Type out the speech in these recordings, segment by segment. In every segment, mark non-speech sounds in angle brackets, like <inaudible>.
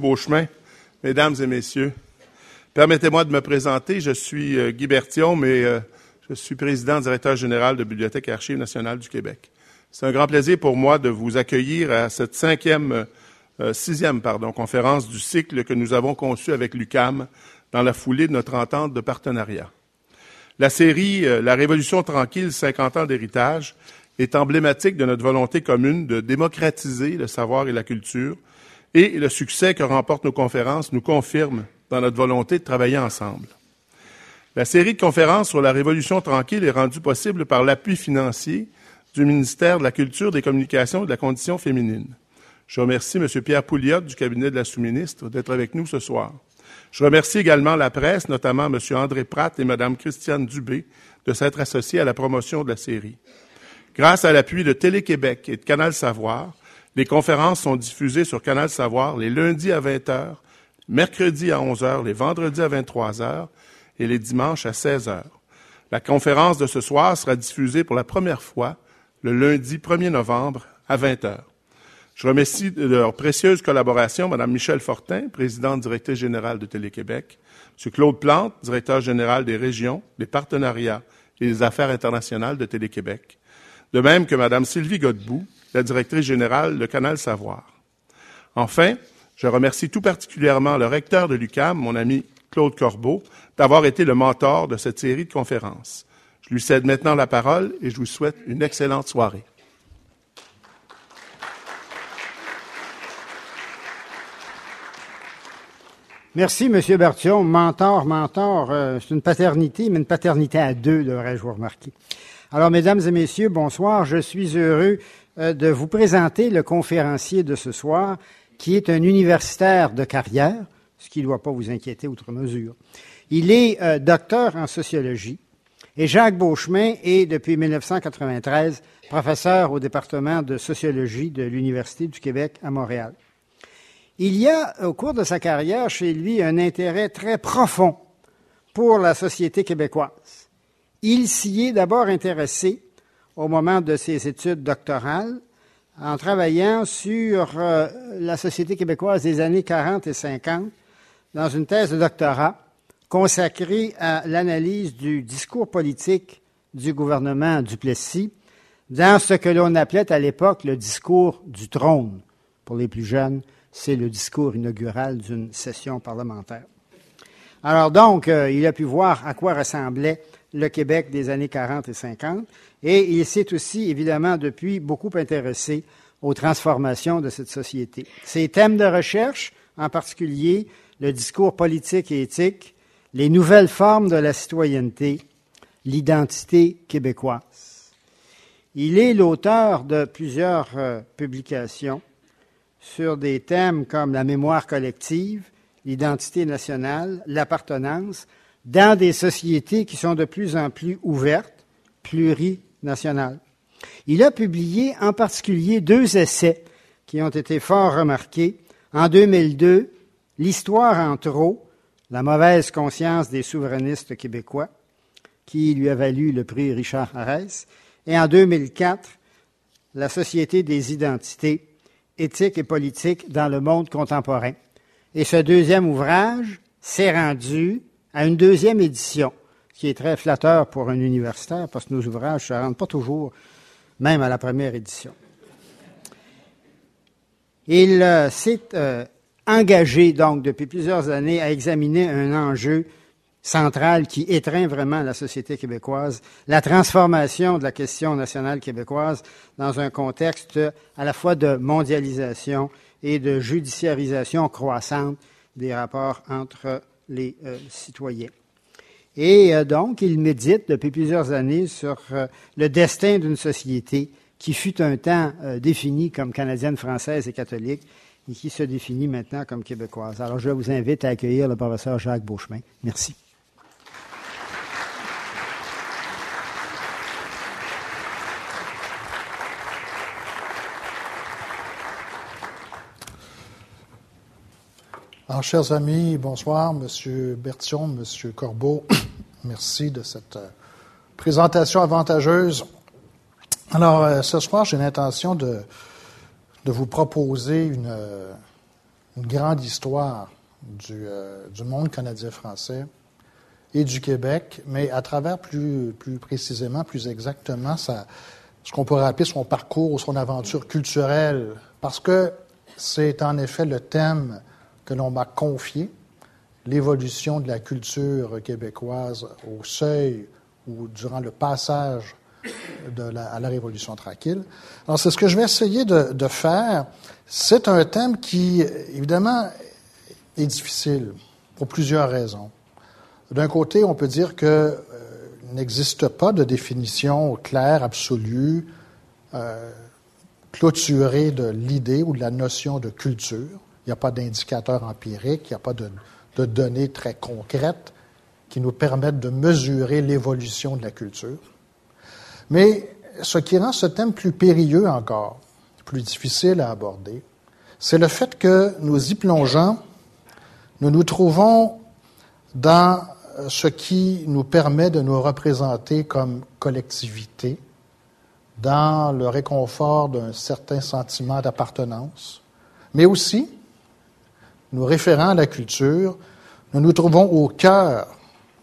Beauchemin, mesdames et messieurs, permettez-moi de me présenter. Je suis euh, Guy Bertillon, mais euh, je suis président directeur général de Bibliothèque et Archives nationales du Québec. C'est un grand plaisir pour moi de vous accueillir à cette cinquième, euh, sixième, pardon, conférence du cycle que nous avons conçu avec l'UCAM dans la foulée de notre entente de partenariat. La série La Révolution tranquille, 50 ans d'héritage est emblématique de notre volonté commune de démocratiser le savoir et la culture, et le succès que remportent nos conférences nous confirme dans notre volonté de travailler ensemble. La série de conférences sur la Révolution tranquille est rendue possible par l'appui financier du ministère de la Culture, des Communications et de la Condition féminine. Je remercie M. Pierre Pouliot du cabinet de la sous-ministre d'être avec nous ce soir. Je remercie également la presse, notamment M. André Pratt et Mme Christiane Dubé, de s'être associés à la promotion de la série. Grâce à l'appui de Télé-Québec et de Canal Savoir, les conférences sont diffusées sur Canal Savoir les lundis à 20 h, mercredis à 11 h, les vendredis à 23 h et les dimanches à 16 h. La conférence de ce soir sera diffusée pour la première fois le lundi 1er novembre à 20 h. Je remercie de leur précieuse collaboration Mme Michel Fortin, présidente directrice générale de Télé-Québec, M. Claude Plante, directeur général des régions, des partenariats et des affaires internationales de Télé-Québec, de même que Mme Sylvie Godbout, la directrice générale de Canal Savoir. Enfin, je remercie tout particulièrement le recteur de l'UCAM, mon ami Claude Corbeau, d'avoir été le mentor de cette série de conférences. Je lui cède maintenant la parole et je vous souhaite une excellente soirée. Merci, M. Bertillon. Mentor, mentor, euh, c'est une paternité, mais une paternité à deux, devrais-je vous remarquer. Alors, mesdames et messieurs, bonsoir. Je suis heureux de vous présenter le conférencier de ce soir, qui est un universitaire de carrière, ce qui ne doit pas vous inquiéter outre mesure. Il est euh, docteur en sociologie et Jacques Beauchemin est, depuis 1993, professeur au département de sociologie de l'Université du Québec à Montréal. Il y a, au cours de sa carrière, chez lui, un intérêt très profond pour la société québécoise. Il s'y est d'abord intéressé au moment de ses études doctorales en travaillant sur euh, la société québécoise des années 40 et 50 dans une thèse de doctorat consacrée à l'analyse du discours politique du gouvernement Duplessis dans ce que l'on appelait à l'époque le discours du trône. Pour les plus jeunes, c'est le discours inaugural d'une session parlementaire. Alors donc, euh, il a pu voir à quoi ressemblait le Québec des années 40 et 50, et il s'est aussi, évidemment, depuis beaucoup intéressé aux transformations de cette société. Ses thèmes de recherche, en particulier le discours politique et éthique, les nouvelles formes de la citoyenneté, l'identité québécoise. Il est l'auteur de plusieurs euh, publications sur des thèmes comme la mémoire collective, l'identité nationale, l'appartenance, dans des sociétés qui sont de plus en plus ouvertes, plurinationales. Il a publié en particulier deux essais qui ont été fort remarqués. En 2002, L'histoire en trop, la mauvaise conscience des souverainistes québécois, qui lui a valu le prix Richard Harès, et en 2004, La société des identités éthiques et politiques dans le monde contemporain. Et ce deuxième ouvrage s'est rendu à une deuxième édition, qui est très flatteur pour un universitaire, parce que nos ouvrages ne se rendent pas toujours même à la première édition. Il euh, s'est euh, engagé donc depuis plusieurs années à examiner un enjeu central qui étreint vraiment la société québécoise, la transformation de la question nationale québécoise dans un contexte à la fois de mondialisation et de judiciarisation croissante des rapports entre les euh, citoyens. Et euh, donc, il médite depuis plusieurs années sur euh, le destin d'une société qui fut un temps définie comme canadienne, française et catholique et qui se définit maintenant comme québécoise. Alors, je vous invite à accueillir le professeur Jacques Beauchemin. Merci. Chers amis, bonsoir, Monsieur Bertion, Monsieur Corbeau. <coughs> Merci de cette euh, présentation avantageuse. Alors, euh, ce soir, j'ai l'intention de, vous proposer une, une grande histoire du, euh, monde canadien-français et du Québec, mais à travers plus, précisément, plus exactement, ce qu'on pourrait appeler son parcours ou son aventure culturelle, parce que c'est en effet le thème que l'on m'a confié, l'évolution de la culture québécoise au seuil ou durant le passage à la Révolution tranquille. Alors, c'est ce que je vais essayer de, de faire. C'est un thème qui, évidemment, est difficile pour plusieurs raisons. D'un côté, on peut dire que euh, n'existe pas de définition claire, absolue, euh, clôturée de l'idée ou de la notion de culture. Il n'y a pas d'indicateur empirique, il n'y a pas de, données très concrètes qui nous permettent de mesurer l'évolution de la culture. Mais ce qui rend ce thème plus périlleux encore, plus difficile à aborder, c'est le fait que nous y plongeant, nous nous trouvons dans ce qui nous permet de nous représenter comme collectivité, dans le réconfort d'un certain sentiment d'appartenance, mais aussi, nous référant à la culture, nous nous trouvons au cœur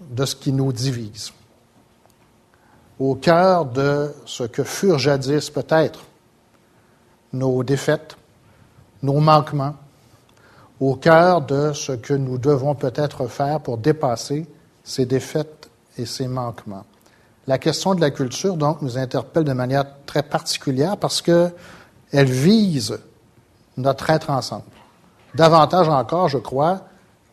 de ce qui nous divise, au cœur de ce que furent jadis peut-être nos défaites, nos manquements, au cœur de ce que nous devons peut-être faire pour dépasser ces défaites et ces manquements. La question de la culture, donc, nous interpelle de manière très particulière parce qu'elle vise notre être ensemble. Davantage encore, je crois,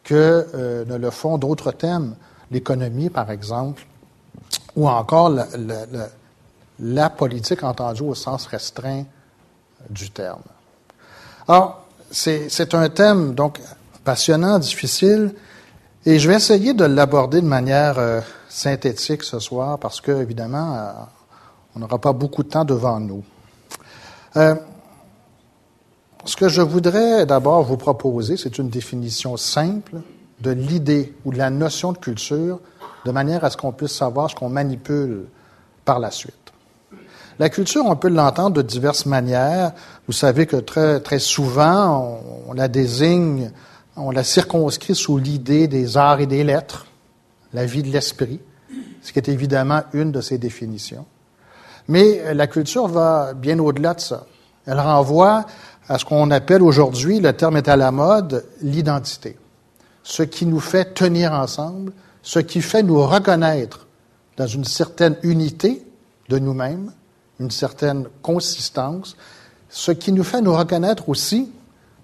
que euh, ne le font d'autres thèmes, l'économie, par exemple, ou encore la, politique entendue au sens restreint du terme. Alors, c'est un thème donc passionnant, difficile, et je vais essayer de l'aborder de manière euh, synthétique ce soir parce que, évidemment, euh, on n'aura pas beaucoup de temps devant nous. Ce que je voudrais d'abord vous proposer, c'est une définition simple de l'idée ou de la notion de culture, de manière à ce qu'on puisse savoir ce qu'on manipule par la suite. La culture, on peut l'entendre de diverses manières. Vous savez que très, très souvent, on, on la désigne on la circonscrit sous l'idée des arts et des lettres, la vie de l'esprit, ce qui est évidemment une de ses définitions. Mais la culture va bien au-delà de ça. Elle renvoie à ce qu'on appelle aujourd'hui, le terme est à la mode, l'identité. Ce qui nous fait tenir ensemble, ce qui fait nous reconnaître dans une certaine unité de nous-mêmes, une certaine consistance, ce qui nous fait nous reconnaître aussi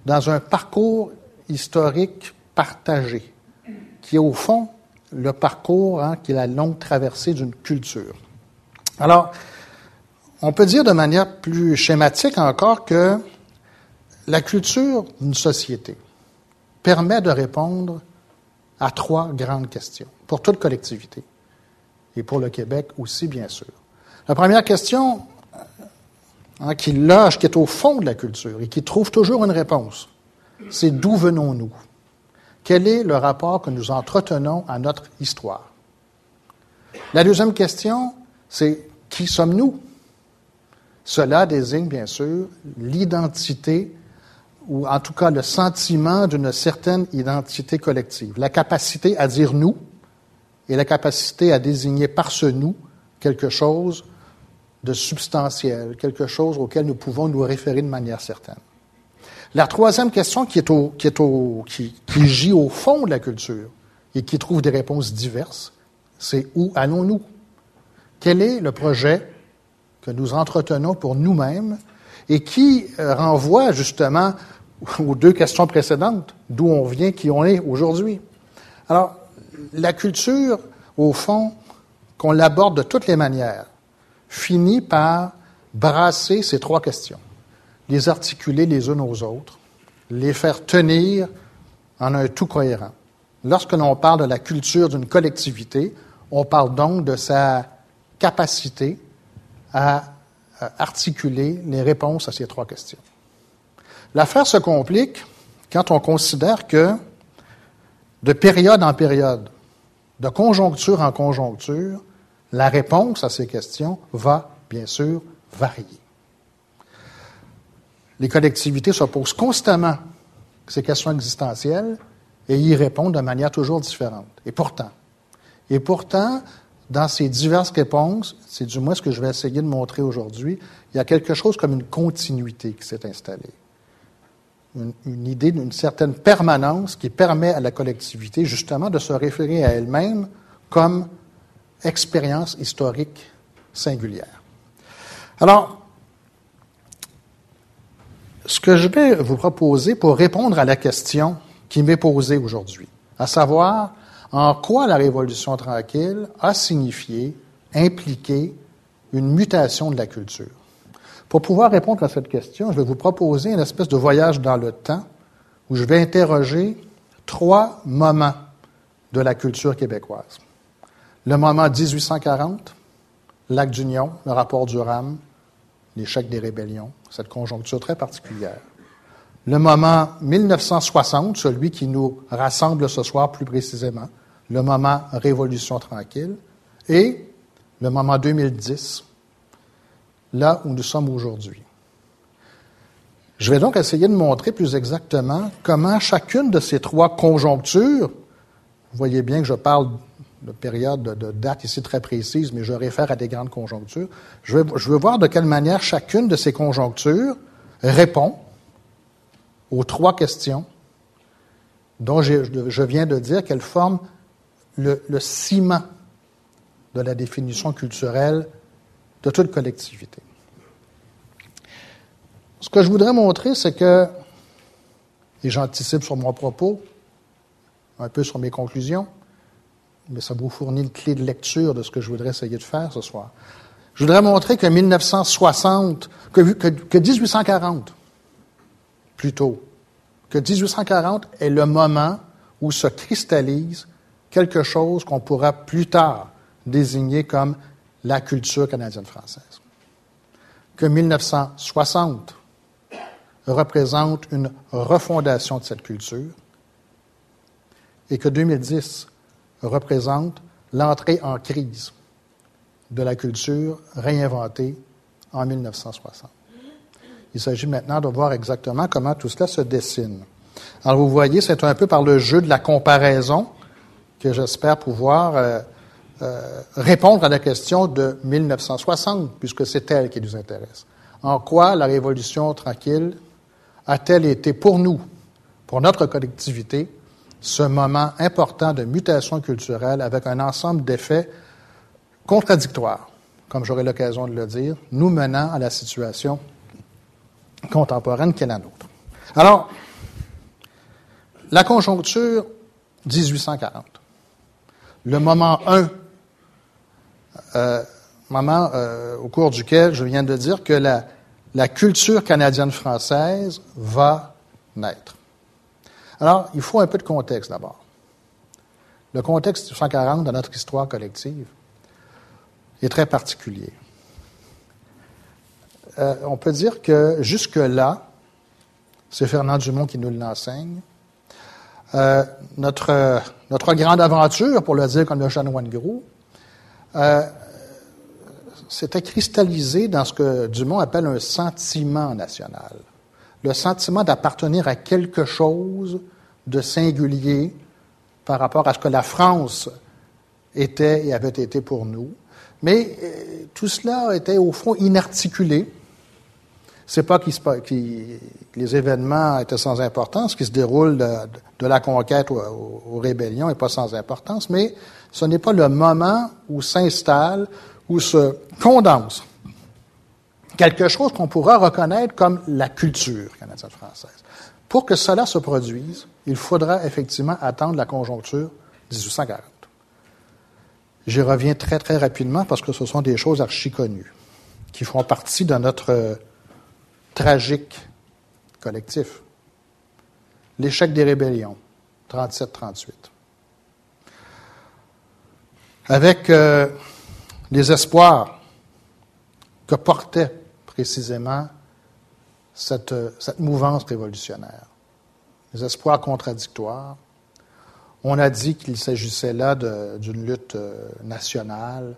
dans un parcours historique partagé, qui est au fond le parcours, hein, qui est la longue traversée d'une culture. Alors, on peut dire de manière plus schématique encore que la culture d'une société permet de répondre à trois grandes questions, pour toute collectivité, et pour le Québec aussi, bien sûr. La première question, hein, qui loge, qui est au fond de la culture et qui trouve toujours une réponse, c'est d'où venons-nous? Quel est le rapport que nous entretenons à notre histoire? La deuxième question, c'est qui sommes-nous? Cela désigne bien sûr l'identité ou en tout cas le sentiment d'une certaine identité collective, la capacité à dire nous et la capacité à désigner par ce nous quelque chose de substantiel, quelque chose auquel nous pouvons nous référer de manière certaine. La troisième question qui, est qui, est qui, qui gît au fond de la culture et qui trouve des réponses diverses, c'est où allons-nous? Quel est le projet que nous entretenons pour nous-mêmes et qui euh, renvoie justement aux deux questions précédentes, d'où on vient, qui on est aujourd'hui. Alors, la culture, au fond, qu'on l'aborde de toutes les manières, finit par brasser ces trois questions les articuler les unes aux autres, les faire tenir en un tout cohérent. Lorsque l'on parle de la culture d'une collectivité, on parle donc de sa capacité à articuler les réponses à ces trois questions. L'affaire se complique quand on considère que de période en période, de conjoncture en conjoncture, la réponse à ces questions va, bien sûr, varier les collectivités se posent constamment ces questions existentielles et y répondre de manière toujours différente. Et pourtant, dans ces diverses réponses, c'est du moins ce que je vais essayer de montrer aujourd'hui, il y a quelque chose comme une continuité qui s'est installée. Une, idée d'une certaine permanence qui permet à la collectivité justement de se référer à elle-même comme expérience historique singulière. Alors, ce que je vais vous proposer pour répondre à la question qui m'est posée aujourd'hui, à savoir en quoi la Révolution tranquille a signifié, impliqué une mutation de la culture. Pour pouvoir répondre à cette question, je vais vous proposer une espèce de voyage dans le temps où je vais interroger trois moments de la culture québécoise. Le moment 1840, l'acte d'union, le rapport du RAM, l'échec des rébellions, cette conjoncture très particulière. Le moment 1960, celui qui nous rassemble ce soir plus précisément, le moment Révolution tranquille, et le moment 2010, là où nous sommes aujourd'hui. Je vais donc essayer de montrer plus exactement comment chacune de ces trois conjonctures, vous voyez bien que je parle de période, de, date ici très précise, mais je réfère à des grandes conjonctures. Je veux, voir de quelle manière chacune de ces conjonctures répond aux trois questions dont je, viens de dire qu'elles forment le ciment de la définition culturelle de toute collectivité. Ce que je voudrais montrer, c'est que, et j'anticipe sur mon propos, un peu sur mes conclusions, mais ça vous fournit une clé de lecture de ce que je voudrais essayer de faire ce soir. Je voudrais montrer que 1960, que, que, que 1840, plutôt, que 1840 est le moment où se cristallise quelque chose qu'on pourra plus tard désigner comme la culture canadienne-française. Que 1960 représente une refondation de cette culture et que 2010 représente l'entrée en crise de la culture réinventée en 1960. Il s'agit maintenant de voir exactement comment tout cela se dessine. Alors vous voyez, c'est un peu par le jeu de la comparaison que j'espère pouvoir euh, euh, répondre à la question de 1960, puisque c'est elle qui nous intéresse. En quoi la Révolution tranquille a-t-elle été pour nous, pour notre collectivité, ce moment important de mutation culturelle avec un ensemble d'effets contradictoires, comme j'aurai l'occasion de le dire, nous menant à la situation contemporaine qui est la nôtre. Alors, la conjoncture 1840, le moment 1, euh, moment euh, au cours duquel je viens de dire que la, culture canadienne-française va naître. Alors, il faut un peu de contexte d'abord. Le contexte 1840 de notre histoire collective est très particulier. Euh, on peut dire que jusque-là, c'est Fernand Dumont qui nous l'enseigne, euh, notre, notre grande aventure, pour le dire comme le chanoine gros, euh, s'était cristallisé dans ce que Dumont appelle un sentiment national le sentiment d'appartenir à quelque chose de singulier par rapport à ce que la France était et avait été pour nous. Mais euh, tout cela était au fond inarticulé. C'est pas que les événements étaient sans importance, ce qui se déroule de, la conquête aux, rébellions n'est pas sans importance, mais ce n'est pas le moment où s'installe, où se condense quelque chose qu'on pourra reconnaître comme la culture canadienne-française. Pour que cela se produise, il faudra effectivement attendre la conjoncture 1840. J'y reviens très, très rapidement parce que ce sont des choses archi connues qui font partie de notre tragique collectif. L'échec des rébellions, 37-38. Avec euh, les espoirs que portait précisément cette, cette mouvance révolutionnaire. Les espoirs contradictoires. On a dit qu'il s'agissait là d'une lutte euh, nationale.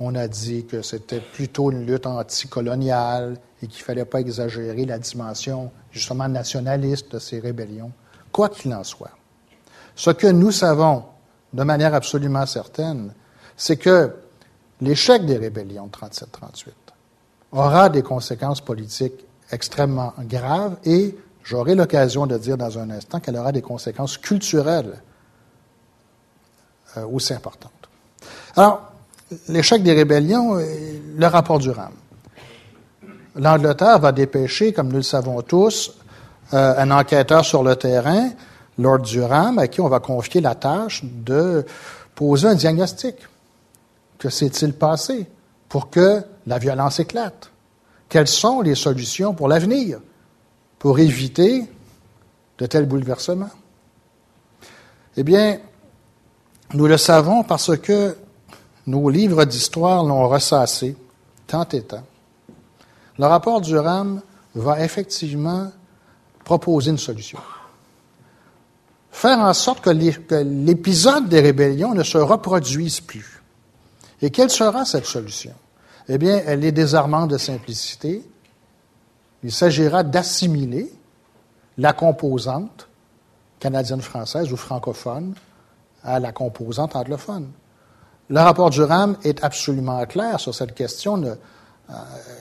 On a dit que c'était plutôt une lutte anticoloniale et qu'il ne fallait pas exagérer la dimension justement nationaliste de ces rébellions. Quoi qu'il en soit, ce que nous savons de manière absolument certaine, c'est que l'échec des rébellions de 37-38 aura des conséquences politiques extrêmement graves et j'aurai l'occasion de dire dans un instant qu'elle aura des conséquences culturelles euh, aussi importantes. Alors, l'échec des rébellions, le rapport du RAM. L'Angleterre va dépêcher, comme nous le savons tous, euh, un enquêteur sur le terrain, Lord Durham, à qui on va confier la tâche de poser un diagnostic. Que s'est-il passé pour que la violence éclate? Quelles sont les solutions pour l'avenir pour éviter de tels bouleversements? Eh bien, nous le savons parce que nos livres d'histoire l'ont ressassé tant et tant. Le rapport Durham va effectivement proposer une solution. Faire en sorte que l'épisode des rébellions ne se reproduise plus. Et quelle sera cette solution? Eh bien, elle est désarmante de simplicité. Il s'agira d'assimiler la composante canadienne-française ou francophone à la composante anglophone. Le rapport Durham est absolument clair sur cette question. Euh,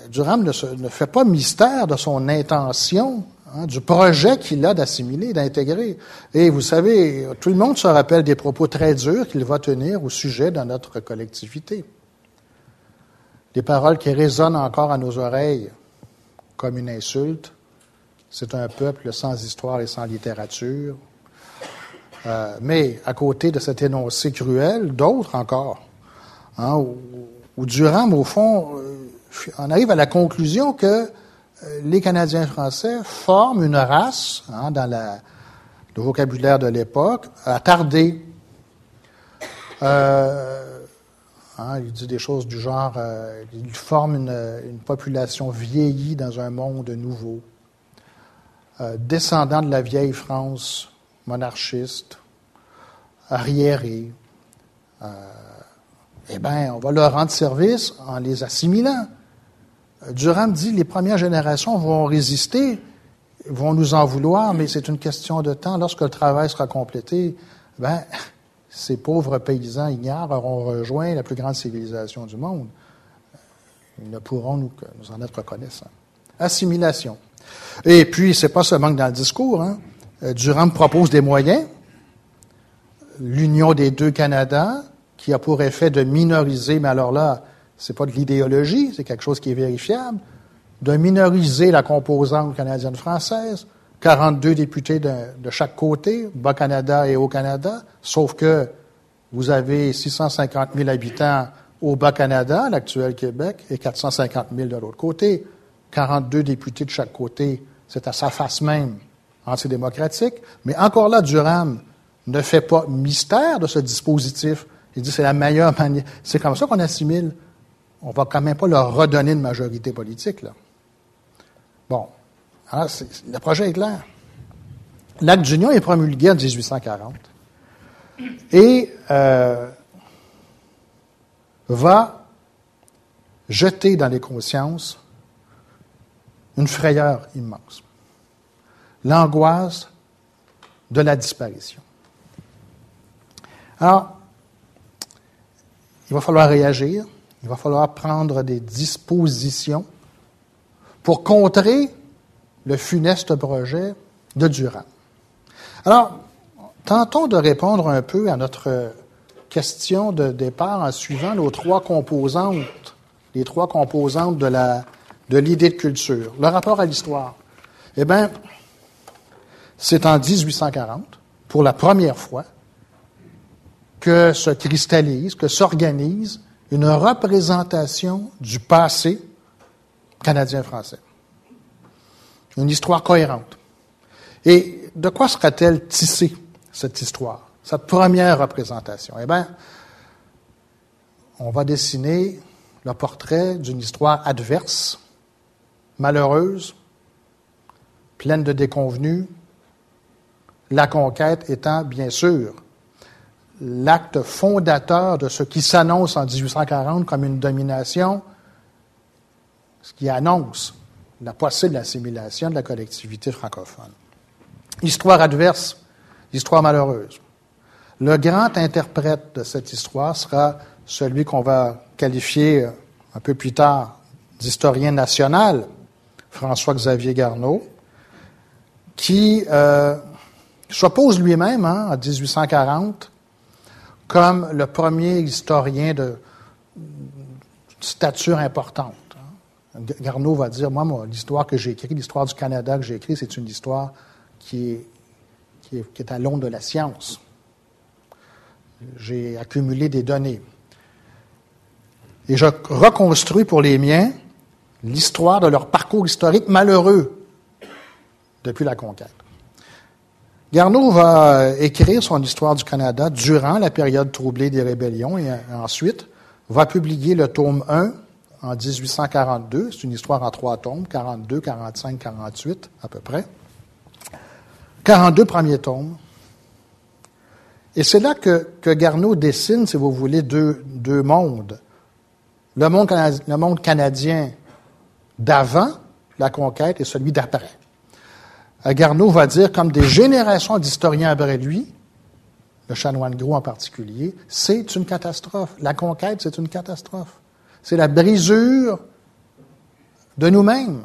Durham ne, ne, fait pas mystère de son intention, hein, du projet qu'il a d'assimiler, d'intégrer. Et vous savez, tout le monde se rappelle des propos très durs qu'il va tenir au sujet de notre collectivité des paroles qui résonnent encore à nos oreilles comme une insulte. C'est un peuple sans histoire et sans littérature. Euh, mais à côté de cet énoncé cruel, d'autres encore, hein, où, Durham, au fond, euh, on arrive à la conclusion que les Canadiens français forment une race, hein, dans le vocabulaire de l'époque, attardée. Euh, Hein, il dit des choses du genre, euh, il une, population vieillie dans un monde nouveau, euh, descendant de la vieille France monarchiste, arriérée. Euh, eh bien, on va leur rendre service en les assimilant. Durham dit les premières générations vont résister, vont nous en vouloir, mais c'est une question de temps. Lorsque le travail sera complété, ben, ces pauvres paysans ignares auront rejoint la plus grande civilisation du monde. Ils ne pourront nous, nous en être reconnaissants. Assimilation. Et puis, c'est pas seulement dans le discours. Hein. Euh, Durham propose des moyens. L'union des deux Canada, qui a pour effet de minoriser, mais alors là, c'est pas de l'idéologie, c'est quelque chose qui est vérifiable, de minoriser la composante canadienne-française, 42 députés de, chaque côté, Bas-Canada et Haut-Canada, sauf que vous avez 650 000 habitants au Bas-Canada, l'actuel Québec, et 450 000 de l'autre côté. 42 députés de chaque côté, c'est à sa face même antidémocratique. Mais encore là, Durham ne fait pas mystère de ce dispositif. Il dit c'est la meilleure manière. C'est comme ça qu'on assimile. On va quand même pas leur redonner une majorité politique, là. Bon, alors, ah, le projet est clair. L'acte d'union est promulgué en 1840 et euh, va jeter dans les consciences une frayeur immense. L'angoisse de la disparition. Alors, il va falloir réagir, il va falloir prendre des dispositions pour contrer le funeste projet de Durand. Alors, tentons de répondre un peu à notre question de départ en suivant nos trois composantes, les trois composantes de de l'idée de culture. Le rapport à l'histoire. Eh bien, c'est en 1840, pour la première fois, que se cristallise, que s'organise une représentation du passé canadien-français une histoire cohérente. Et de quoi sera-t-elle tissée, cette histoire, cette première représentation? Eh bien, on va dessiner le portrait d'une histoire adverse, malheureuse, pleine de déconvenues, la conquête étant bien sûr l'acte fondateur de ce qui s'annonce en 1840 comme une domination, ce qui annonce la possible assimilation de la collectivité francophone. Histoire adverse, l'histoire malheureuse. Le grand interprète de cette histoire sera celui qu'on va qualifier euh, un peu plus tard d'historien national, François-Xavier Garneau, qui euh, s'oppose lui-même hein, en 1840 comme le premier historien de stature importante. Hein. Garneau va dire, moi, moi l'histoire que j'ai écrite, l'histoire du Canada que j'ai écrite, c'est une histoire qui est, qui est, qui est à l'onde de la science. J'ai accumulé des données. Et je reconstruis pour les miens l'histoire de leur parcours historique malheureux depuis la conquête. Garneau va écrire son histoire du Canada durant la période troublée des rébellions et ensuite va publier le tome 1 en 1842. C'est une histoire en trois tomes, 42, 45, 48 à peu près. 42 premiers tomes. Et c'est là que, que, Garneau dessine, si vous voulez, deux, mondes. Le monde, le monde canadien d'avant la conquête et celui d'après. Euh, Garneau va dire, comme des générations d'historiens après lui, le chanoine gros en particulier, c'est une catastrophe. La conquête, c'est une catastrophe. C'est la brisure de nous-mêmes.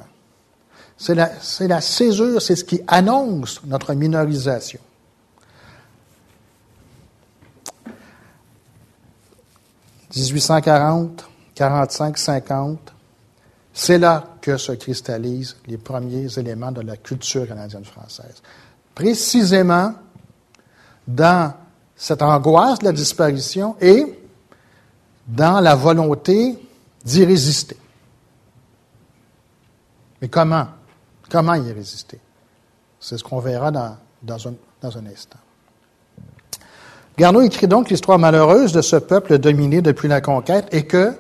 C'est la, la césure, c'est ce qui annonce notre minorisation. « 1840, 45, 50, c'est là que se cristallisent les premiers éléments de la culture canadienne-française. Précisément dans cette angoisse de la disparition et dans la volonté d'y résister. Mais comment? Comment y résister? C'est ce qu'on verra dans, un instant. Garneau écrit donc l'histoire malheureuse de ce peuple dominé depuis la conquête et que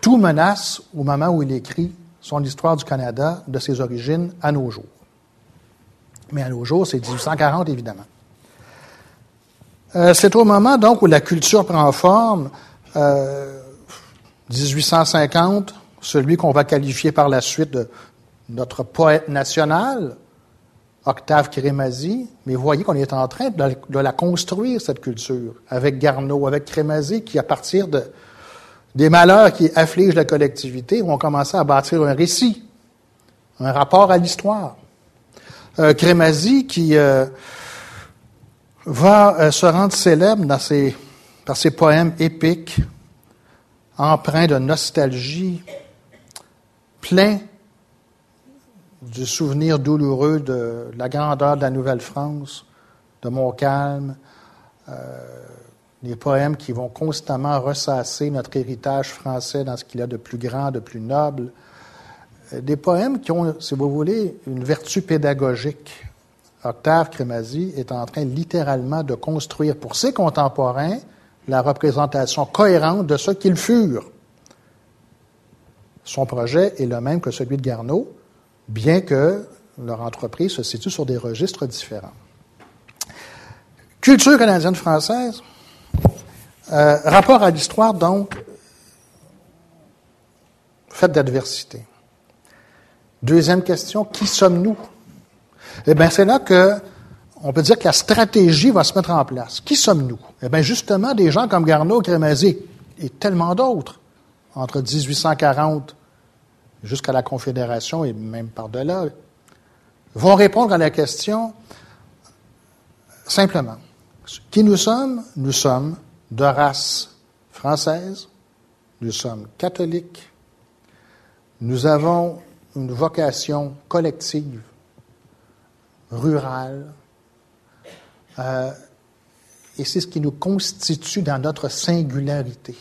tout menace, au moment où il écrit son histoire du Canada, de ses origines à nos jours. Mais à nos jours, c'est 1840, évidemment. Euh, c'est au moment, donc, où la culture prend forme, euh, 1850, celui qu'on va qualifier par la suite de notre poète national, Octave Crémazie, mais voyez qu'on est en train de la, de la, construire, cette culture, avec Garneau, avec Crémazie, qui, à partir de, des malheurs qui affligent la collectivité vont commencer à bâtir un récit, un rapport à l'histoire. Euh, qui euh, va euh, se rendre célèbre par ses poèmes épiques, empreints de nostalgie, pleins du souvenir douloureux de la grandeur de la Nouvelle-France, de Montcalm, euh, des poèmes qui vont constamment ressasser notre héritage français dans ce qu'il a de plus grand, de plus noble. Euh, des poèmes qui ont, si vous voulez, une vertu pédagogique. Octave Crémazie est en train littéralement de construire pour ses contemporains la représentation cohérente de ce qu'ils furent. Son projet est le même que celui de Garneau, bien que leur entreprise se situe sur des registres différents. Culture canadienne-française, euh, rapport à l'histoire, donc, fait d'adversité. Deuxième question, qui sommes-nous? Eh bien, c'est là que on peut dire que la stratégie va se mettre en place. Qui sommes-nous? Eh bien, justement, des gens comme Garneau, Crémazie et tellement d'autres, entre 1840 jusqu'à la Confédération et même par-delà, vont répondre à la question simplement. Qui nous sommes? Nous sommes de race française, nous sommes catholiques, nous avons une vocation collective, rurale, euh, et c'est ce qui nous constitue dans notre singularité.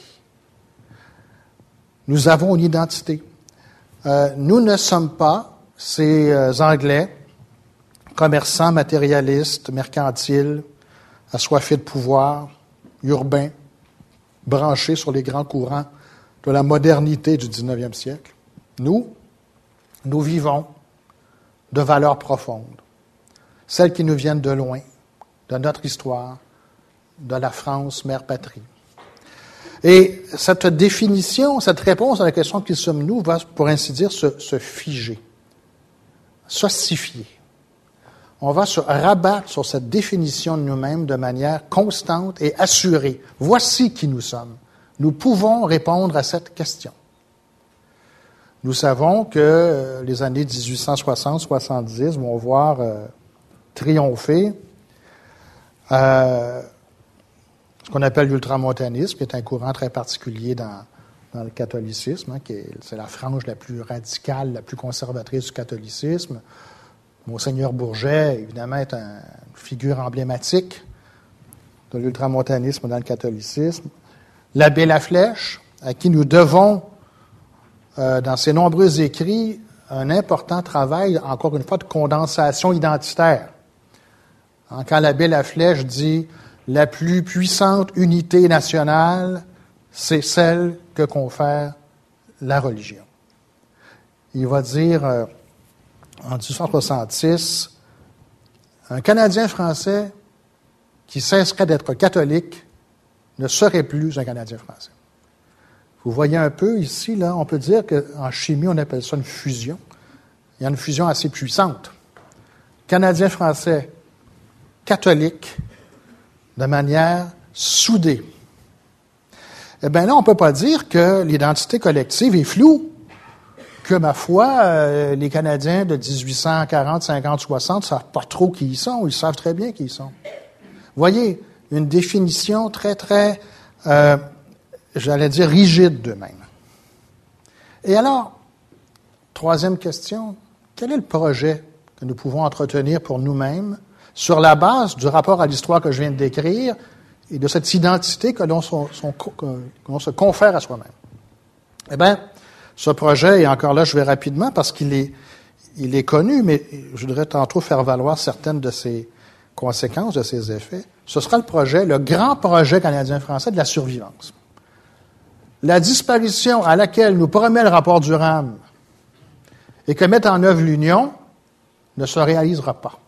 Nous avons une identité. Euh, nous ne sommes pas ces euh, Anglais, commerçants, matérialistes, mercantiles, assoiffés de pouvoir, urbain, branché sur les grands courants de la modernité du 19e siècle. Nous, nous vivons de valeurs profondes, celles qui nous viennent de loin, de notre histoire, de la France, mère patrie. Et cette définition, cette réponse à la question qui sommes-nous va, pour ainsi dire, se, se figer, s'ossifier. On va se rabattre sur cette définition de nous-mêmes de manière constante et assurée. Voici qui nous sommes. Nous pouvons répondre à cette question. Nous savons que euh, les années 1860-70 vont voir euh, triompher euh, ce qu'on appelle l'ultramontanisme, qui est un courant très particulier dans, le catholicisme, hein, qui est, c'est la frange la plus radicale, la plus conservatrice du catholicisme. Monseigneur Bourget, évidemment, est une figure emblématique de l'ultramontanisme dans le catholicisme. L'abbé Laflèche, à qui nous devons, euh, dans ses nombreux écrits, un important travail, encore une fois, de condensation identitaire. Quand l'abbé Laflèche dit la plus puissante unité nationale, c'est celle que confère la religion. Il va dire euh, en 1866, un Canadien français qui cesserait d'être catholique ne serait plus un Canadien français. Vous voyez un peu ici, là, on peut dire qu'en chimie, on appelle ça une fusion. Il y a une fusion assez puissante. Canadien français catholique de manière soudée. Eh bien là, on ne peut pas dire que l'identité collective est floue que, ma foi, euh, les Canadiens de 1840, 50, 60 ne savent pas trop qui ils sont. Ils savent très bien qui ils sont. Voyez, une définition très, très, euh, j'allais dire, rigide d'eux-mêmes. Et alors, troisième question, quel est le projet que nous pouvons entretenir pour nous-mêmes sur la base du rapport à l'histoire que je viens de décrire et de cette identité que l'on se confère à soi-même? Eh bien, ce projet, et encore là, je vais rapidement parce qu'il est, il est connu, mais je voudrais tantôt faire valoir certaines de ses conséquences, de ses effets. Ce sera le projet, le grand projet canadien-français de la survivance. La disparition à laquelle nous promet le rapport du RAM et que met en œuvre l'Union ne se réalisera pas.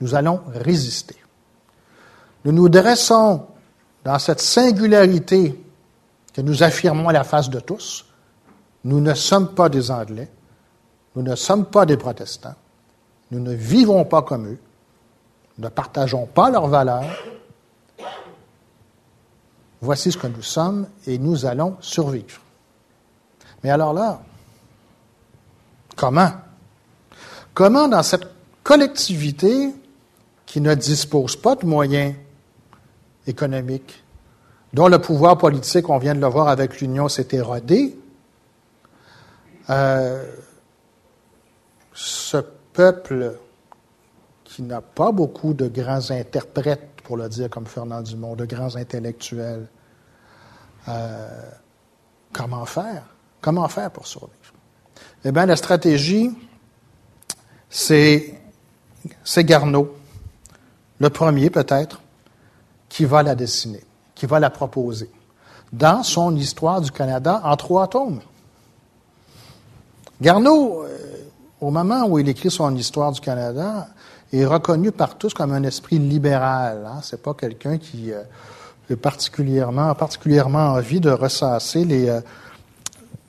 Nous allons résister. Nous nous dressons dans cette singularité que nous affirmons à la face de tous, nous ne sommes pas des Anglais, nous ne sommes pas des protestants, nous ne vivons pas comme eux, ne partageons pas leurs valeurs. Voici ce que nous sommes et nous allons survivre. Mais alors là, comment? Comment dans cette collectivité qui ne dispose pas de moyens économiques, dont le pouvoir politique, on vient de le voir avec l'Union, s'est érodé, euh, ce peuple qui n'a pas beaucoup de grands interprètes, pour le dire comme Fernand Dumont, de grands intellectuels, euh, comment faire? Comment faire pour survivre? Eh bien, la stratégie, c'est, c'est Garneau, le premier peut-être, qui va la dessiner, qui va la proposer, dans son Histoire du Canada en trois tomes. Garneau, euh, au moment où il écrit son Histoire du Canada, est reconnu par tous comme un esprit libéral. Hein. C'est pas quelqu'un qui euh, a particulièrement, particulièrement envie de ressasser euh,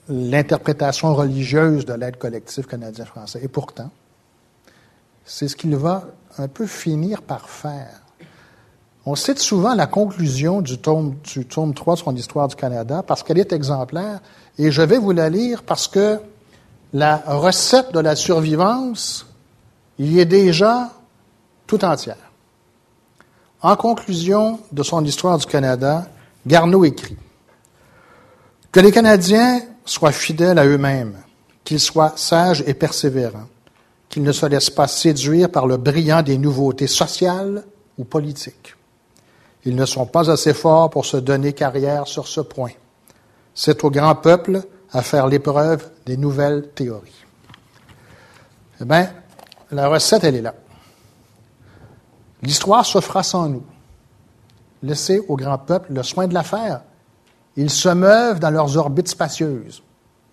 l'interprétation religieuse de l'aide collective canadien-français. Et pourtant, c'est ce qu'il va un peu finir par faire. On cite souvent la conclusion du tome, du tome 3 de son Histoire du Canada parce qu'elle est exemplaire, et je vais vous la lire parce que la recette de la survivance y est déjà tout entière. En conclusion de son histoire du Canada, Garneau écrit Que les Canadiens soient fidèles à eux-mêmes, qu'ils soient sages et persévérants, qu'ils ne se laissent pas séduire par le brillant des nouveautés sociales ou politiques. Ils ne sont pas assez forts pour se donner carrière sur ce point. C'est au grand peuple à faire l'épreuve des nouvelles théories. Eh bien, la recette, elle est là. L'histoire se fera sans nous. Laissez au grand peuple le soin de la faire. Ils se meuvent dans leurs orbites spacieuses,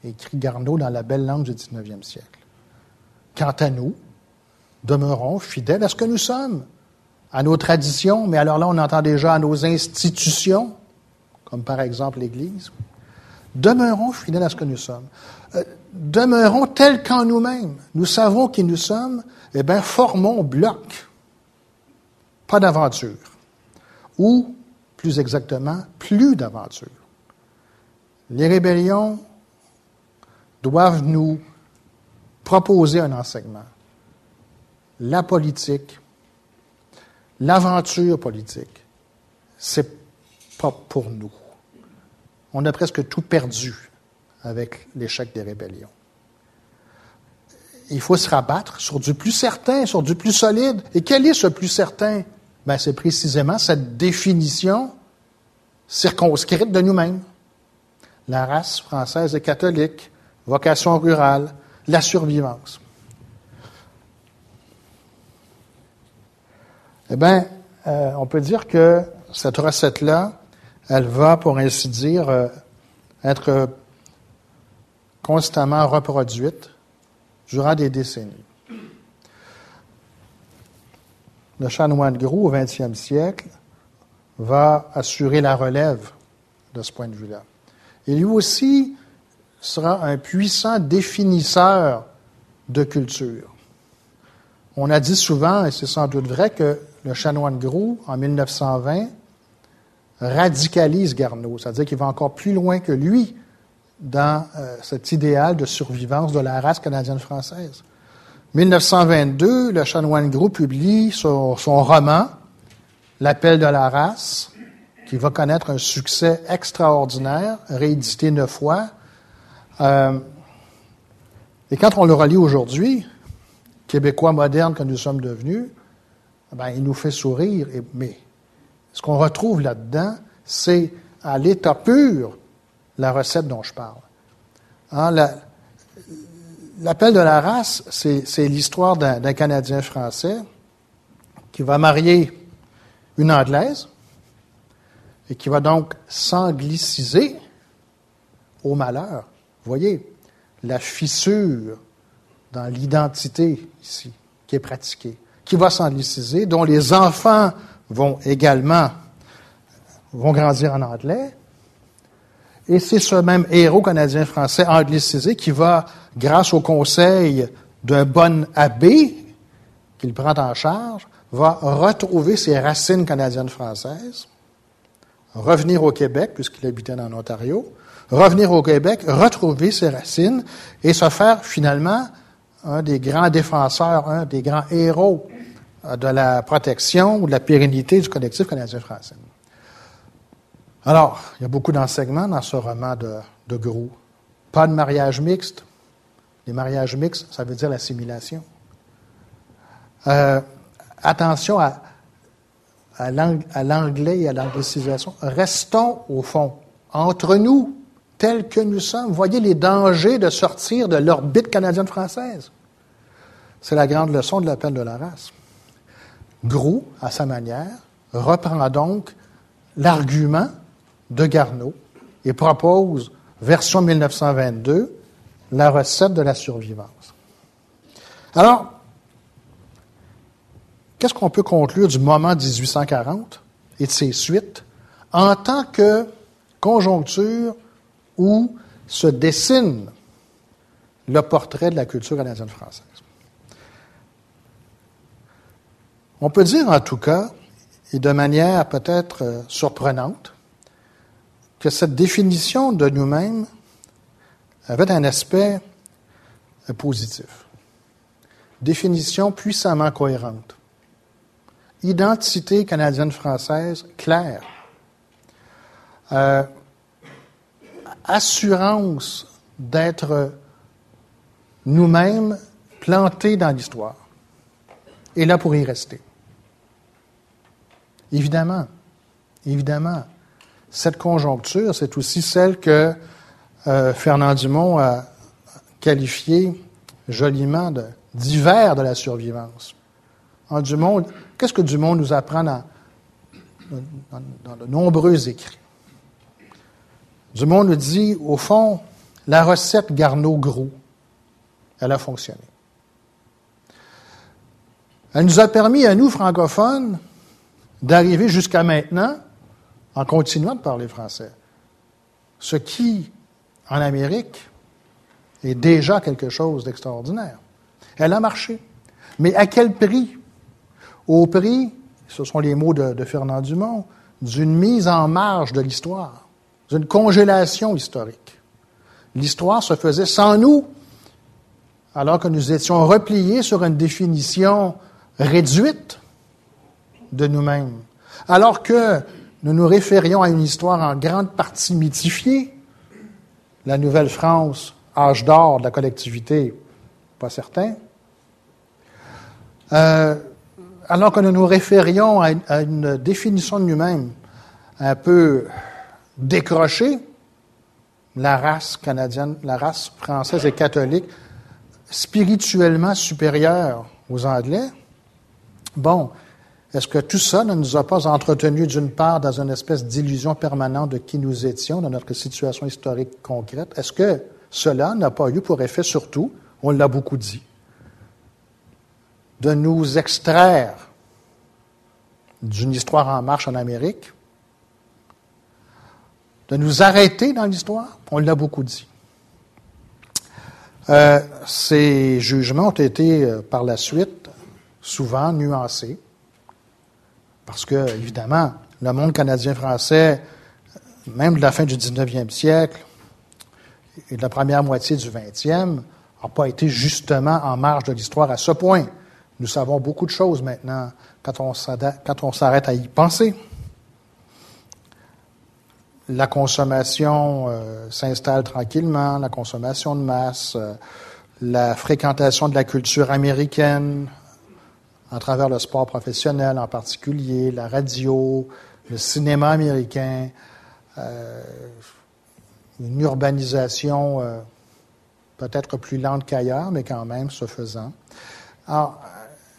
écrit Garneau dans la belle langue du 19e siècle. Quant à nous, demeurons fidèles à ce que nous sommes, à nos traditions, mais alors là, on entend déjà à nos institutions, comme par exemple l'Église, Demeurons fidèles à ce que nous sommes. Demeurons tels qu'en nous-mêmes. Nous savons qui nous sommes, eh bien, formons bloc. Pas d'aventure. Ou, plus exactement, plus d'aventure. Les rébellions doivent nous proposer un enseignement. La politique, l'aventure politique, c'est pas pour nous. On a presque tout perdu avec l'échec des rébellions. Il faut se rabattre sur du plus certain, sur du plus solide. Et quel est ce plus certain? Ben, c'est précisément cette définition circonscrite de nous-mêmes. La race française est catholique, vocation rurale, la survivance. Eh bien, euh, on peut dire que cette recette-là, elle va, pour ainsi dire, euh, être constamment reproduite durant des décennies. Le chanoine Gros, au XXe siècle, va assurer la relève de ce point de vue-là. Et lui aussi sera un puissant définisseur de culture. On a dit souvent, et c'est sans doute vrai, que le chanoine Gros, en 1920, radicalise Garneau, c'est-à-dire qu'il va encore plus loin que lui dans euh, cet idéal de survivance de la race canadienne-française. 1922, le chanoine Gros publie son, roman, L'appel de la race, qui va connaître un succès extraordinaire, réédité neuf fois. Euh, et quand on le relit aujourd'hui, Québécois moderne que nous sommes devenus, ben, il nous fait sourire. mais ce qu'on retrouve là-dedans, c'est à l'état pur la recette dont je parle. Hein, l'appel de la race, c'est l'histoire d'un Canadien français qui va marier une Anglaise et qui va donc s'angliciser au malheur. Voyez, la fissure dans l'identité ici qui est pratiquée, qui va s'angliciser, dont les enfants vont également vont grandir en anglais, et c'est ce même héros canadien-français anglicisé qui va, grâce au conseil d'un bon abbé qu'il prend en charge, va retrouver ses racines canadiennes-françaises, revenir au Québec, puisqu'il habitait en Ontario, revenir au Québec, retrouver ses racines et se faire finalement un des grands défenseurs, un des grands héros de la protection ou de la pérennité du collectif canadien-français. Alors, il y a beaucoup d'enseignements dans ce roman de, de Gros. Pas de mariage mixte. Les mariages mixtes, ça veut dire l'assimilation. Euh, attention à, l'anglais et à l'anglicisation. Restons au fond, entre nous, tels que nous sommes. Voyez les dangers de sortir de l'orbite canadienne-française. C'est la grande leçon de l'appel de la race. Gros, à sa manière, reprend donc l'argument de Garneau et propose, version 1922, la recette de la survivance. Alors, qu'est-ce qu'on peut conclure du moment 1840 et de ses suites en tant que conjoncture où se dessine le portrait de la culture canadienne-française? On peut dire en tout cas, et de manière peut-être euh, surprenante, que cette définition de nous-mêmes avait un aspect positif. Définition puissamment cohérente. Identité canadienne-française claire. Euh, assurance d'être nous-mêmes plantés dans l'histoire et là pour y rester. Évidemment, évidemment, cette conjoncture, c'est aussi celle que euh, Fernand Dumont a qualifiée joliment d'hiver de la survivance. Qu'est-ce que Dumont nous apprend dans, dans, de nombreux écrits? Dumont nous dit, au fond, la recette Garneau-Gros, elle a fonctionné. Elle nous a permis, à nous, francophones, d'arriver jusqu'à maintenant en continuant de parler français. Ce qui, en Amérique est déjà quelque chose d'extraordinaire. Elle a marché. Mais à quel prix? Au prix, ce sont les mots de, Fernand Dumont, d'une mise en marge de l'histoire, d'une congélation historique. L'histoire se faisait sans nous, alors que nous étions repliés sur une définition réduite de nous-mêmes. Alors que nous nous référions à une histoire en grande partie mythifiée, la Nouvelle-France, âge d'or de la collectivité, pas certain. Euh, alors que nous nous référions à une, à une définition de nous-mêmes un peu décrochée, la race canadienne, la race française et catholique, spirituellement supérieure aux Anglais. Bon, est-ce que tout ça ne nous a pas entretenus d'une part dans une espèce d'illusion permanente de qui nous étions, dans notre situation historique concrète? Est-ce que cela n'a pas eu pour effet surtout, on l'a beaucoup dit, de nous extraire d'une histoire en marche en Amérique, de nous arrêter dans l'histoire, on l'a beaucoup dit. Euh, ces jugements ont été euh, par la suite souvent nuancés, parce que, évidemment, le monde canadien-français, même de la fin du 19e siècle et de la première moitié du 20e, n'a pas été justement en marge de l'histoire à ce point. Nous savons beaucoup de choses maintenant quand on s'arrête à y penser la consommation euh, s'installe tranquillement, la consommation de masse, euh, la fréquentation de la culture américaine à travers le sport professionnel en particulier, la radio, le cinéma américain, euh, une urbanisation peut-être plus lente qu'ailleurs, mais quand même se faisant.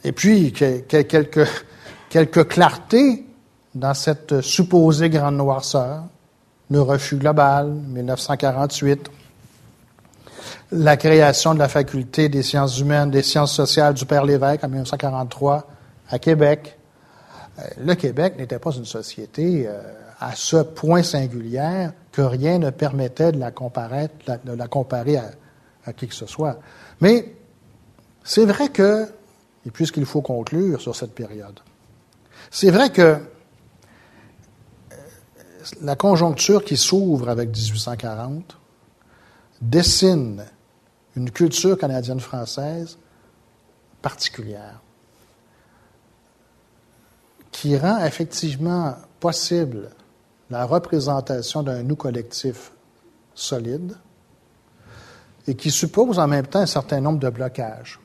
et puis, quelques, quelques clartés dans cette supposée grande noirceur le refus global, 1948, la création de la faculté des sciences humaines, des sciences sociales du Père Lévesque en 1943 à Québec. Euh, le Québec n'était pas une société euh, à ce point singulière que rien ne permettait de la comparer, de la comparer à, à qui que ce soit. Mais c'est vrai que, et puisqu'il faut conclure sur cette période, c'est vrai que la conjoncture qui s'ouvre avec 1840 dessine une culture canadienne-française particulière qui rend effectivement possible la représentation d'un nous collectif solide et qui suppose en même temps un certain nombre de blocages.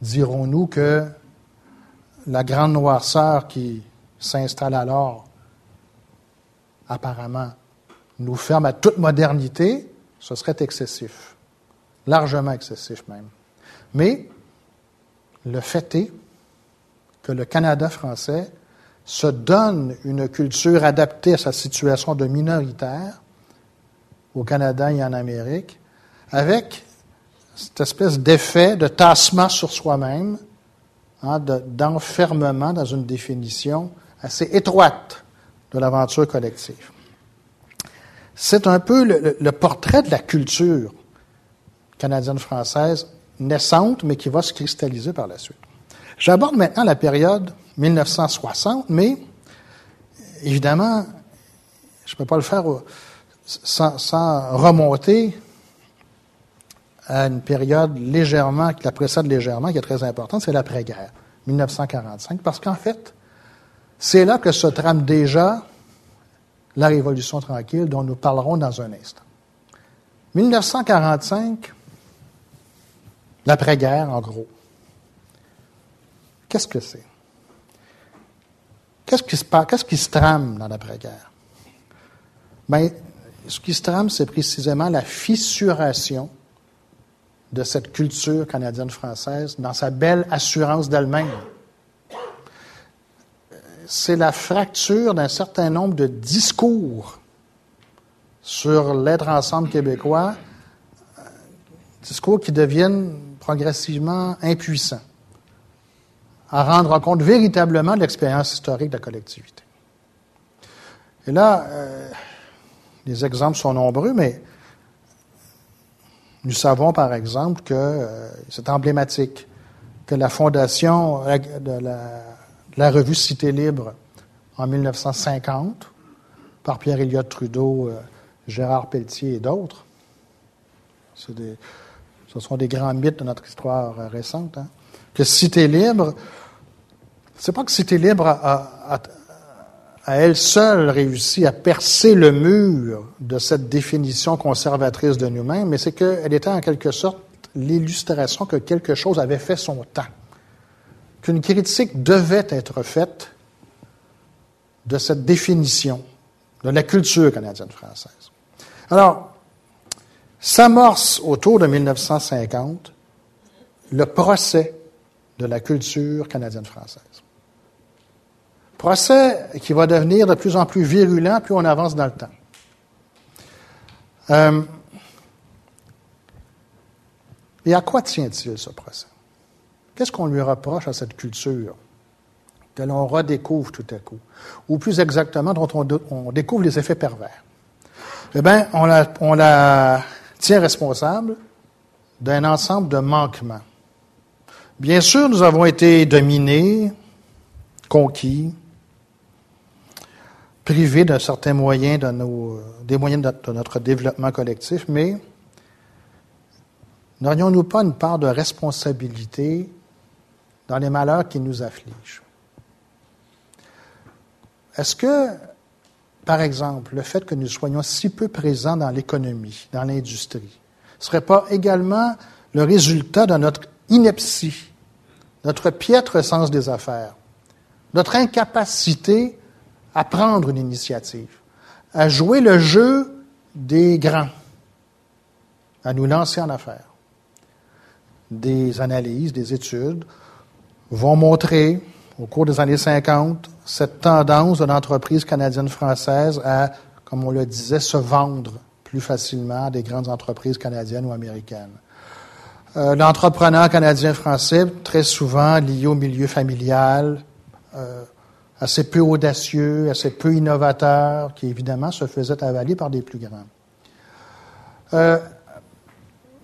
Dirons-nous que la grande noirceur qui s'installe alors apparemment, nous ferme à toute modernité, ce serait excessif, largement excessif même. Mais le fait est que le Canada français se donne une culture adaptée à sa situation de minoritaire au Canada et en Amérique, avec cette espèce d'effet de tassement sur soi-même, hein, d'enfermement dans une définition assez étroite de l'aventure collective. C'est un peu le, portrait de la culture canadienne-française naissante, mais qui va se cristalliser par la suite. J'aborde maintenant la période 1960, mais évidemment, je ne peux pas le faire sans, sans, remonter à une période légèrement, qui la précède légèrement, qui est très importante, c'est l'après-guerre, 1945, parce qu'en fait, c'est là que se trame déjà la Révolution tranquille dont nous parlerons dans un instant. 1945, l'après-guerre en gros. Qu'est-ce que c'est? Qu'est-ce qui se? Qu'est-ce qui se trame dans l'après-guerre? Bien, ce qui se trame, c'est précisément la fissuration de cette culture canadienne-française dans sa belle assurance d'elle-même c'est la fracture d'un certain nombre de discours sur l'être ensemble québécois, discours qui deviennent progressivement impuissants à rendre compte véritablement de l'expérience historique de la collectivité. Et là, euh, les exemples sont nombreux, mais Nous savons, par exemple, que euh, c'est emblématique que la fondation de la, revue Cité libre en 1950, par Pierre Elliott Trudeau, euh, Gérard Pelletier et d'autres, ce sont des grands mythes de notre histoire euh, récente, hein, que Cité libre, c'est pas que Cité libre a, elle seule réussi à percer le mur de cette définition conservatrice de nous-mêmes, mais c'est qu'elle était en quelque sorte l'illustration que quelque chose avait fait son temps, qu'une critique devait être faite de cette définition de la culture canadienne-française. Alors, s'amorce autour de 1950 le procès de la culture canadienne-française. Procès qui va devenir de plus en plus virulent plus on avance dans le temps. Euh, et à quoi tient-il ce procès? Qu'est-ce qu'on lui reproche à cette culture? Que l'on redécouvre tout à coup? Ou plus exactement, dont on, découvre les effets pervers? Eh bien, on la, on la tient responsable d'un ensemble de manquements. Bien sûr, nous avons été dominés, conquis, privés d'un certain moyen de nos, des moyens de notre développement collectif, mais n'aurions-nous pas une part de responsabilité dans les malheurs qui nous affligent? Est-ce que, par exemple, le fait que nous soyons si peu présents dans l'économie, dans l'industrie, ne serait pas également le résultat de notre ineptie, notre piètre sens des affaires, notre incapacité à prendre une initiative, à jouer le jeu des grands, à nous lancer en affaires. Des analyses, des études vont montrer au cours des années 50 cette tendance de l'entreprise canadienne-française à, comme on le disait, se vendre plus facilement à des grandes entreprises canadiennes ou américaines. Euh, l'entrepreneur canadien-français, très souvent lié au milieu familial, euh, assez peu audacieux, assez peu innovateur, qui évidemment se faisait avaler par des plus grands. Euh,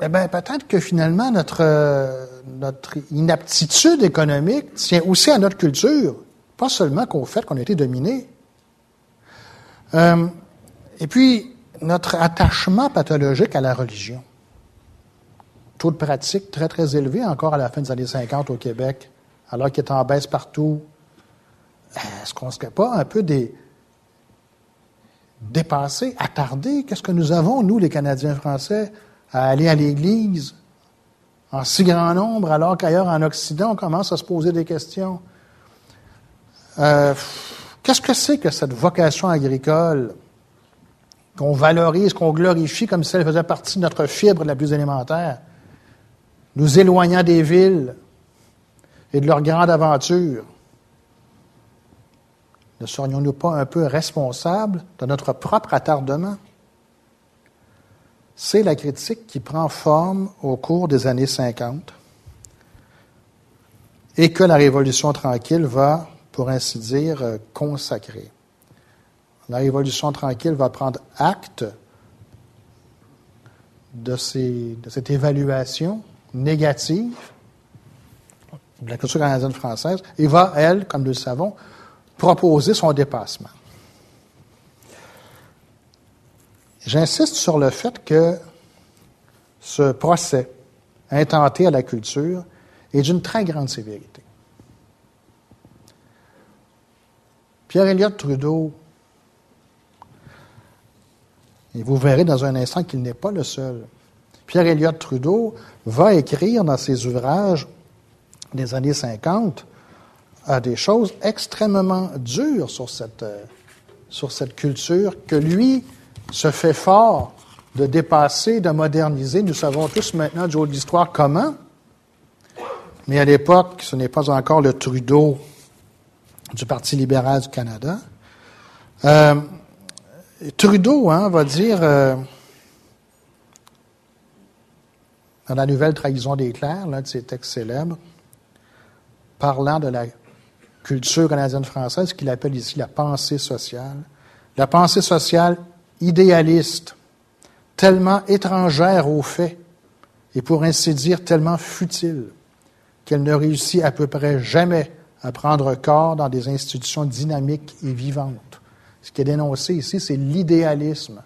eh bien, peut-être que finalement, notre, notre inaptitude économique tient aussi à notre culture, pas seulement qu'au fait qu'on a été dominé. Euh, et puis, notre attachement pathologique à la religion. Taux de pratique très, très élevé encore à la fin des années 50 au Québec, alors qu'il est en baisse partout, est-ce qu'on ne serait pas un peu des, dépassés, attardés? Qu'est-ce que nous avons, nous, les Canadiens français, à aller à l'Église en si grand nombre, alors qu'ailleurs en Occident, on commence à se poser des questions? Euh, qu'est-ce que c'est que cette vocation agricole qu'on valorise, qu'on glorifie comme si elle faisait partie de notre fibre la plus élémentaire, nous éloignant des villes et de leurs grandes aventures? Ne serions-nous pas un peu responsables de notre propre attardement? C'est la critique qui prend forme au cours des années 50 et que la Révolution tranquille va, pour ainsi dire, consacrer. La Révolution tranquille va prendre acte de, cette évaluation négative de la culture canadienne française et va, elle, comme nous le savons, proposer son dépassement. J'insiste sur le fait que ce procès intenté à la culture est d'une très grande sévérité. Pierre Elliott Trudeau, et vous verrez dans un instant qu'il n'est pas le seul. Pierre Elliott Trudeau va écrire dans ses ouvrages des années 50 à des choses extrêmement dures sur cette, euh, sur cette culture que lui se fait fort de dépasser, de moderniser. Nous savons tous maintenant du haut de l'histoire comment. Mais à l'époque, ce n'est pas encore le Trudeau du Parti libéral du Canada. Euh, Trudeau hein, va dire euh, dans la nouvelle trahison des clercs, l'un de ses textes célèbres, parlant de la culture canadienne-française qu'il appelle ici la pensée sociale. La pensée sociale idéaliste, tellement étrangère aux faits et pour ainsi dire tellement futile qu'elle ne réussit à peu près jamais à prendre corps dans des institutions dynamiques et vivantes. Ce qui est dénoncé ici, c'est l'idéalisme,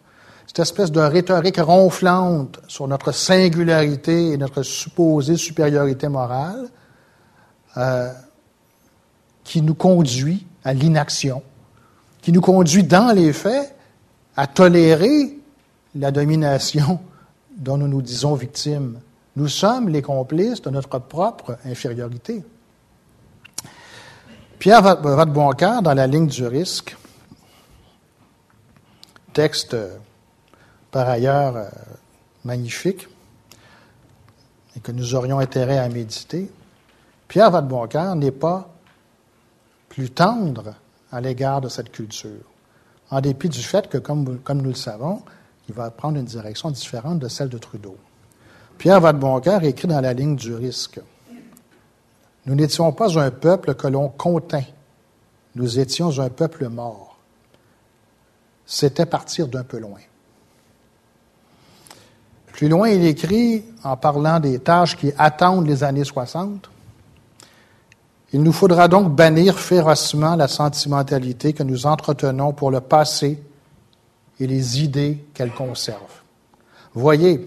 cette espèce de rhétorique ronflante sur notre singularité et notre supposée supériorité morale euh, qui nous conduit à l'inaction, qui nous conduit dans les faits à tolérer la domination dont nous nous disons victimes. Nous sommes les complices de notre propre infériorité. Pierre Vadeboncoeur, dans la ligne du risque, texte euh, par ailleurs euh, magnifique et que nous aurions intérêt à méditer, Pierre Vadeboncoeur n'est pas plus tendre à l'égard de cette culture, en dépit du fait que, comme, nous le savons, il va prendre une direction différente de celle de Trudeau. Pierre Vadeboncoeur écrit dans la ligne du risque Nous n'étions pas un peuple que l'on contint, nous étions un peuple mort. C'était partir d'un peu loin. Plus loin, il écrit, en parlant des tâches qui attendent les années 60, Il nous faudra donc bannir férocement la sentimentalité que nous entretenons pour le passé et les idées qu'elle conserve. Voyez,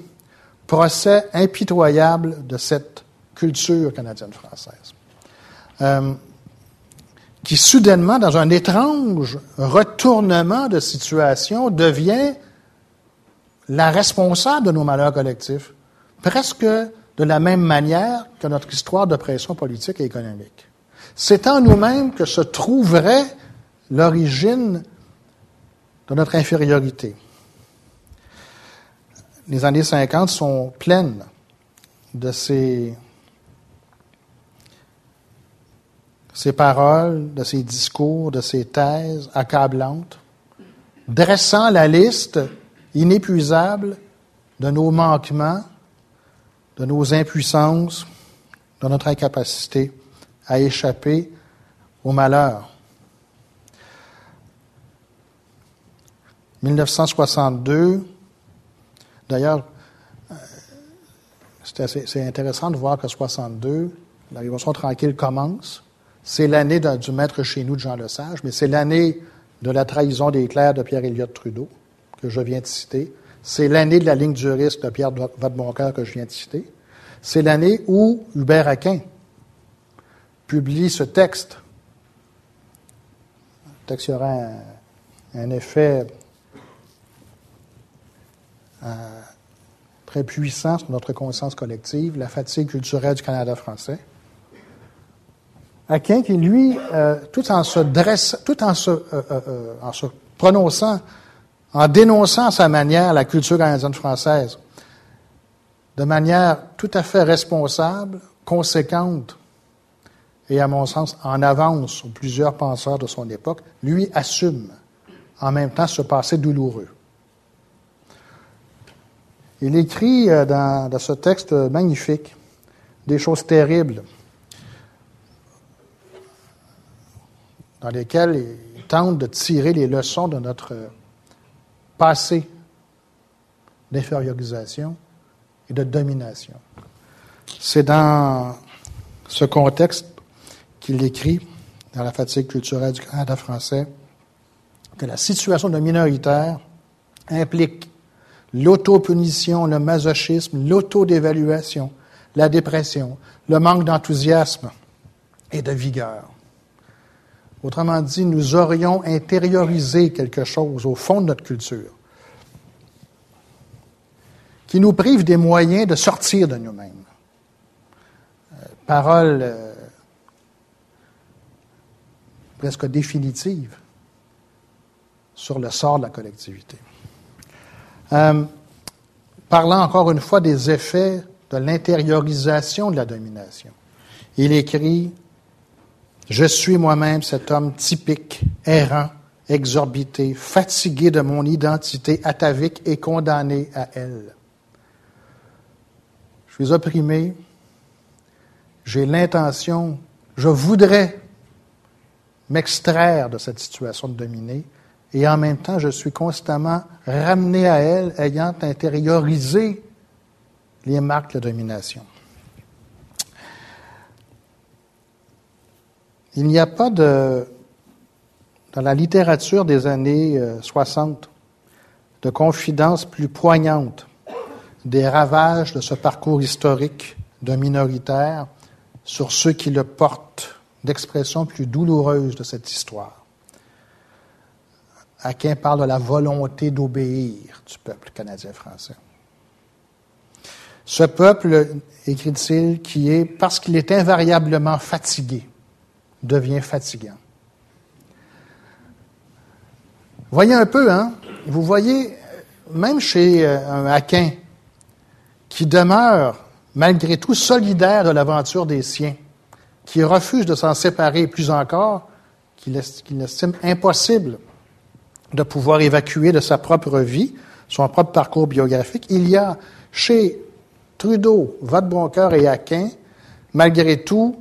procès impitoyable de cette culture canadienne-française, euh, qui soudainement, dans un étrange retournement de situation, devient la responsable de nos malheurs collectifs, presque de la même manière que notre histoire de pression politique et économique. C'est en nous-mêmes que se trouverait l'origine de notre infériorité. Les années 50 sont pleines de ces, ces paroles, de ces discours, de ces thèses accablantes, dressant la liste inépuisable de nos manquements, de nos impuissances, de notre incapacité à échapper au malheur. 1962, D'ailleurs, euh, c'est intéressant de voir que 62, la Révolution tranquille commence. C'est l'année du maître chez nous de Jean Lesage, mais c'est l'année de la trahison des clercs de pierre Elliott Trudeau, que je viens de citer. C'est l'année de la ligne du risque de Pierre Vadeboncoeur que je viens de citer. C'est l'année où Hubert Aquin publie ce texte. Le texte aura un effet euh, très puissant sur notre conscience collective, la fatigue culturelle du Canada français. Aquin qui, lui, euh, tout en se dressant, tout en se, euh, en se prononçant, en dénonçant à sa manière la culture canadienne française, de manière tout à fait responsable, conséquente, et à mon sens en avance sur plusieurs penseurs de son époque, lui assume en même temps ce passé douloureux. Il écrit euh, dans, ce texte magnifique des choses terribles dans lesquelles il tente de tirer les leçons de notre passé d'infériorisation et de domination. C'est dans ce contexte qu'il écrit, dans la fatigue culturelle du Canada français, que la situation de minoritaire implique l'autopunition, le masochisme, l'autodévaluation, la dépression, le manque d'enthousiasme et de vigueur. Autrement dit, nous aurions intériorisé quelque chose au fond de notre culture qui nous prive des moyens de sortir de nous-mêmes. Euh, parole euh, presque définitive sur le sort de la collectivité. Euh, parlant encore une fois des effets de l'intériorisation de la domination. Il écrit Je suis moi-même cet homme typique, errant, exorbité, fatigué de mon identité atavique et condamné à elle. Je suis opprimé, j'ai l'intention, je voudrais m'extraire de cette situation de dominée, et en même temps, je suis constamment ramené à elle, ayant intériorisé les marques de domination. Il n'y a pas de, dans la littérature des années 60 euh, de confidence plus poignante des ravages de ce parcours historique d'un minoritaire sur ceux qui le portent, d'expression plus douloureuse de cette histoire. Aquin parle de la volonté d'obéir du peuple canadien-français. Ce peuple, écrit-il, qui est, parce qu'il est invariablement fatigué, devient fatigant. Voyez un peu, hein? Vous voyez, même chez euh, un Aquin, qui demeure malgré tout solidaire de l'aventure des siens, qui refuse de s'en séparer plus encore, qu'il estime impossible de pouvoir évacuer de sa propre vie, son propre parcours biographique, il y a chez Trudeau, Vadeboncoeur et Aquin, malgré tout,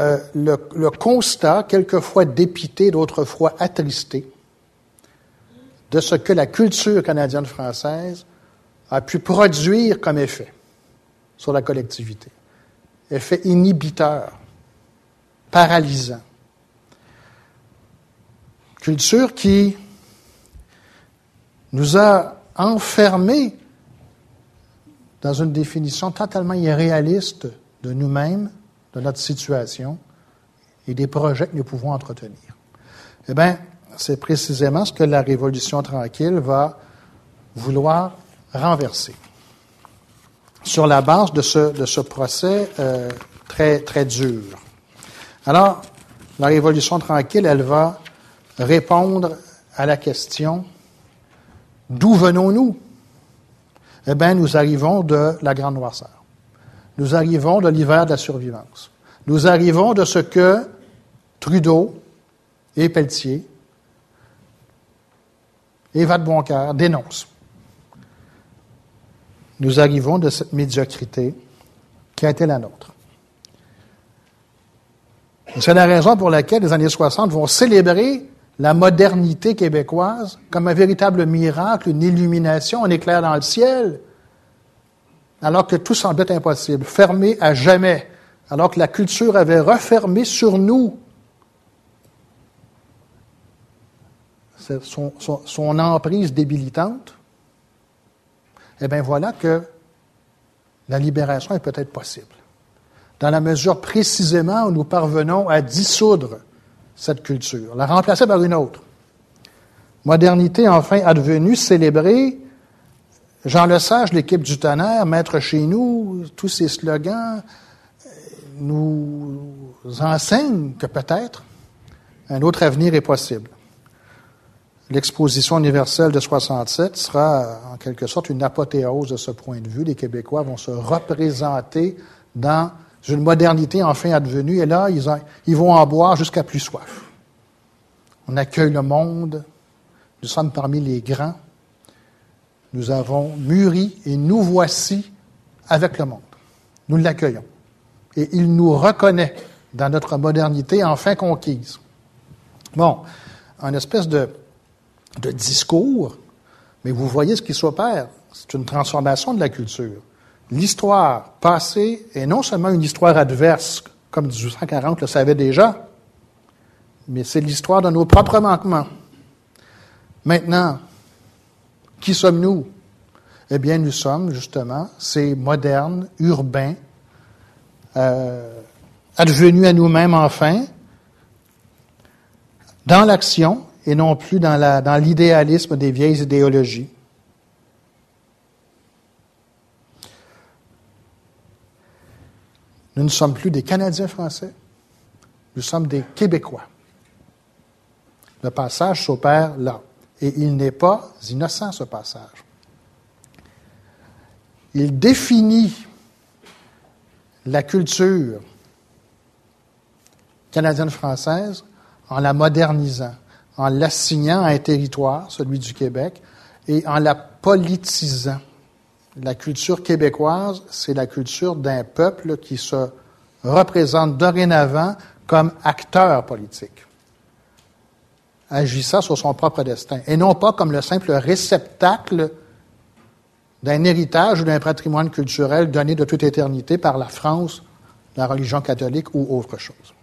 euh, le, le, constat, quelquefois dépité, d'autres fois attristé, de ce que la culture canadienne-française a pu produire comme effet sur la collectivité. Effet inhibiteur, paralysant. Culture qui nous a enfermés dans une définition totalement irréaliste de nous-mêmes, de notre situation et des projets que nous pouvons entretenir. Eh bien, c'est précisément ce que la Révolution tranquille va vouloir renverser sur la base de ce, de ce procès euh, très, très dur. Alors, la Révolution tranquille, elle va répondre à la question d'où venons-nous? Eh bien, nous arrivons de la grande noirceur. Nous arrivons de l'hiver de la survivance. Nous arrivons de ce que Trudeau et Pelletier et Vadeboncoeur dénoncent nous arrivons de cette médiocrité qui a été la nôtre. C'est la raison pour laquelle les années 60 vont célébrer la modernité québécoise comme un véritable miracle, une illumination, un éclair dans le ciel, alors que tout semblait impossible, fermé à jamais, alors que la culture avait refermé sur nous son, emprise débilitante eh bien voilà que la libération est peut-être possible. Dans la mesure précisément où nous parvenons à dissoudre cette culture, la remplacer par une autre. Modernité enfin advenue, célébrée. Jean Lesage, l'équipe du tonnerre, maître chez nous, tous ces slogans nous enseignent que peut-être un autre avenir est possible. L'exposition universelle de 67 sera en quelque sorte une apothéose de ce point de vue. Les Québécois vont se représenter dans une modernité enfin advenue et là, ils, vont en boire jusqu'à plus soif. On accueille le monde, nous sommes parmi les grands, nous avons mûri et nous voici avec le monde. Nous l'accueillons. Et il nous reconnaît dans notre modernité enfin conquise. Bon, un espèce de de discours, mais vous voyez ce qui s'opère. C'est une transformation de la culture. L'histoire passée est non seulement une histoire adverse, comme 1840 le savait déjà, mais c'est l'histoire de nos propres manquements. Maintenant, qui sommes-nous? Eh bien, nous sommes justement ces modernes, urbains, euh, advenus à nous-mêmes enfin, dans l'action et non plus dans l'idéalisme des vieilles idéologies. Nous ne sommes plus des Canadiens français, nous sommes des Québécois. Le passage s'opère là. Et il n'est pas innocent, ce passage. Il définit la culture canadienne-française en la modernisant en l'assignant à un territoire, celui du Québec, et en la politisant. La culture québécoise, c'est la culture d'un peuple qui se représente dorénavant comme acteur politique, agissant sur son propre destin, et non pas comme le simple réceptacle d'un héritage ou d'un patrimoine culturel donné de toute éternité par la France, la religion catholique ou autre chose.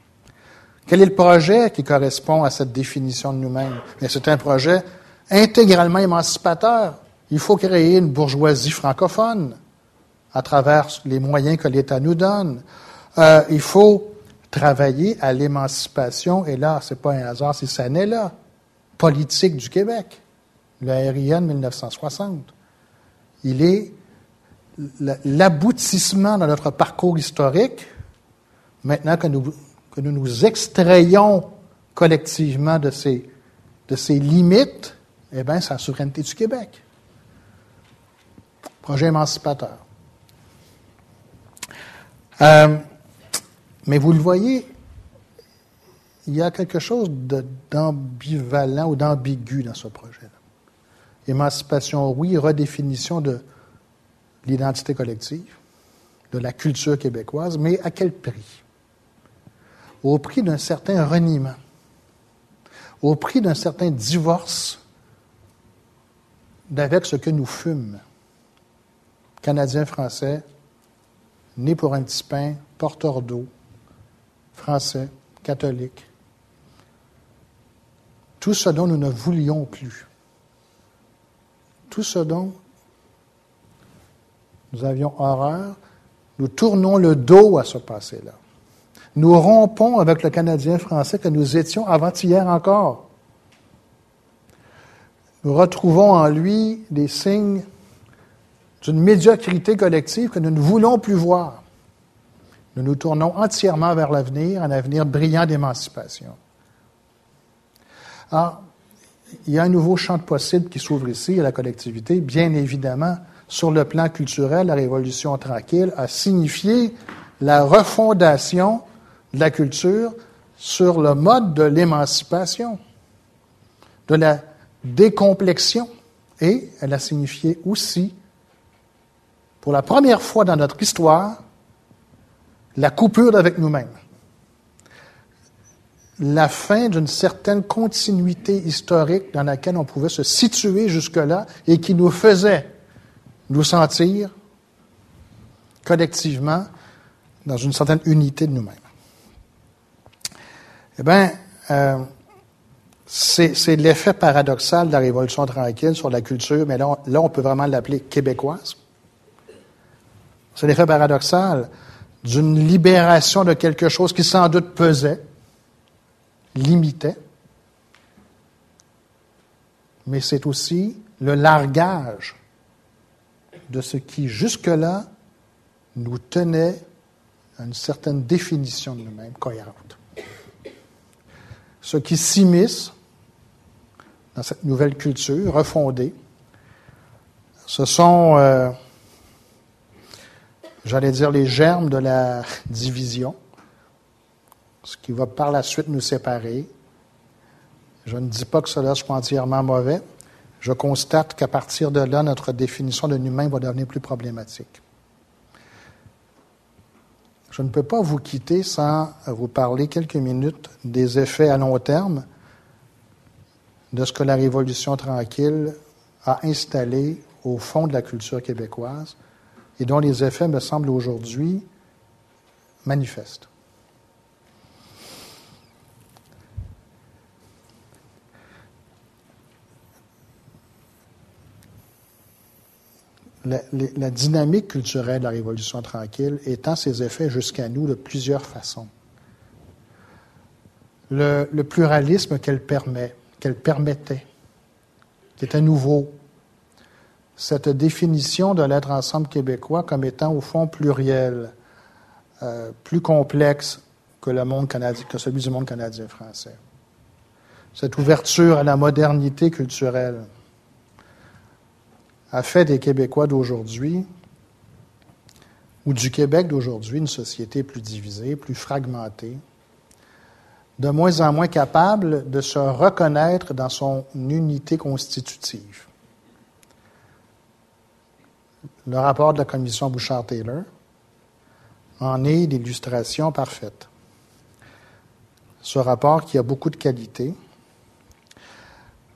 Quel est le projet qui correspond à cette définition de nous-mêmes? C'est un projet intégralement émancipateur. Il faut créer une bourgeoisie francophone à travers les moyens que l'État nous donne. Euh, il faut travailler à l'émancipation, et là, c'est pas un hasard si ça n'est là, politique du Québec, le RIN 1960. Il est l'aboutissement de notre parcours historique, maintenant que nous, que nous nous extrayons collectivement de ces, de ces limites, eh bien, c'est la souveraineté du Québec. Projet émancipateur. Euh, mais vous le voyez, il y a quelque chose d'ambivalent ou d'ambigu dans ce projet-là. Émancipation, oui, redéfinition de l'identité collective, de la culture québécoise, mais à quel prix? Au prix d'un certain reniement, au prix d'un certain divorce d'avec ce que nous fûmes, Canadiens français, nés pour un petit pain, porteurs d'eau, français, catholiques. Tout ce dont nous ne voulions plus. Tout ce dont nous avions horreur, nous tournons le dos à ce passé-là. Nous rompons avec le Canadien français que nous étions avant-hier encore. Nous retrouvons en lui des signes d'une médiocrité collective que nous ne voulons plus voir. Nous nous tournons entièrement vers l'avenir, un avenir brillant d'émancipation. Alors, il y a un nouveau champ de possibles qui s'ouvre ici à la collectivité. Bien évidemment, sur le plan culturel, la Révolution tranquille a signifié la refondation de la culture sur le mode de l'émancipation, de la décomplexion. Et elle a signifié aussi, pour la première fois dans notre histoire, la coupure avec nous-mêmes, la fin d'une certaine continuité historique dans laquelle on pouvait se situer jusque-là et qui nous faisait nous sentir collectivement dans une certaine unité de nous-mêmes. Eh bien, euh, c'est l'effet paradoxal de la Révolution tranquille sur la culture, mais là, là on peut vraiment l'appeler québécoise. C'est l'effet paradoxal d'une libération de quelque chose qui sans doute pesait, limitait, mais c'est aussi le largage de ce qui jusque-là nous tenait à une certaine définition de nous-mêmes cohérente. Ce qui s'immisce dans cette nouvelle culture refondée, ce sont euh, j'allais dire, les germes de la division, ce qui va par la suite nous séparer. Je ne dis pas que cela soit entièrement mauvais. Je constate qu'à partir de là, notre définition de nous-mêmes va devenir plus problématique. Je ne peux pas vous quitter sans vous parler quelques minutes des effets à long terme de ce que la Révolution tranquille a installé au fond de la culture québécoise et dont les effets me semblent aujourd'hui manifestes. La, dynamique culturelle de la Révolution tranquille étend ses effets jusqu'à nous de plusieurs façons. Le, pluralisme qu'elle permet, qu'elle permettait, qui était nouveau, cette définition de l'être ensemble québécois comme étant au fond pluriel, euh, plus complexe que le monde canadien, que celui du monde canadien-français. Cette ouverture à la modernité culturelle a fait des Québécois d'aujourd'hui ou du Québec d'aujourd'hui une société plus divisée, plus fragmentée, de moins en moins capable de se reconnaître dans son unité constitutive le rapport de la commission Bouchard-Taylor en est l'illustration parfaite. Ce rapport, qui a beaucoup de qualité,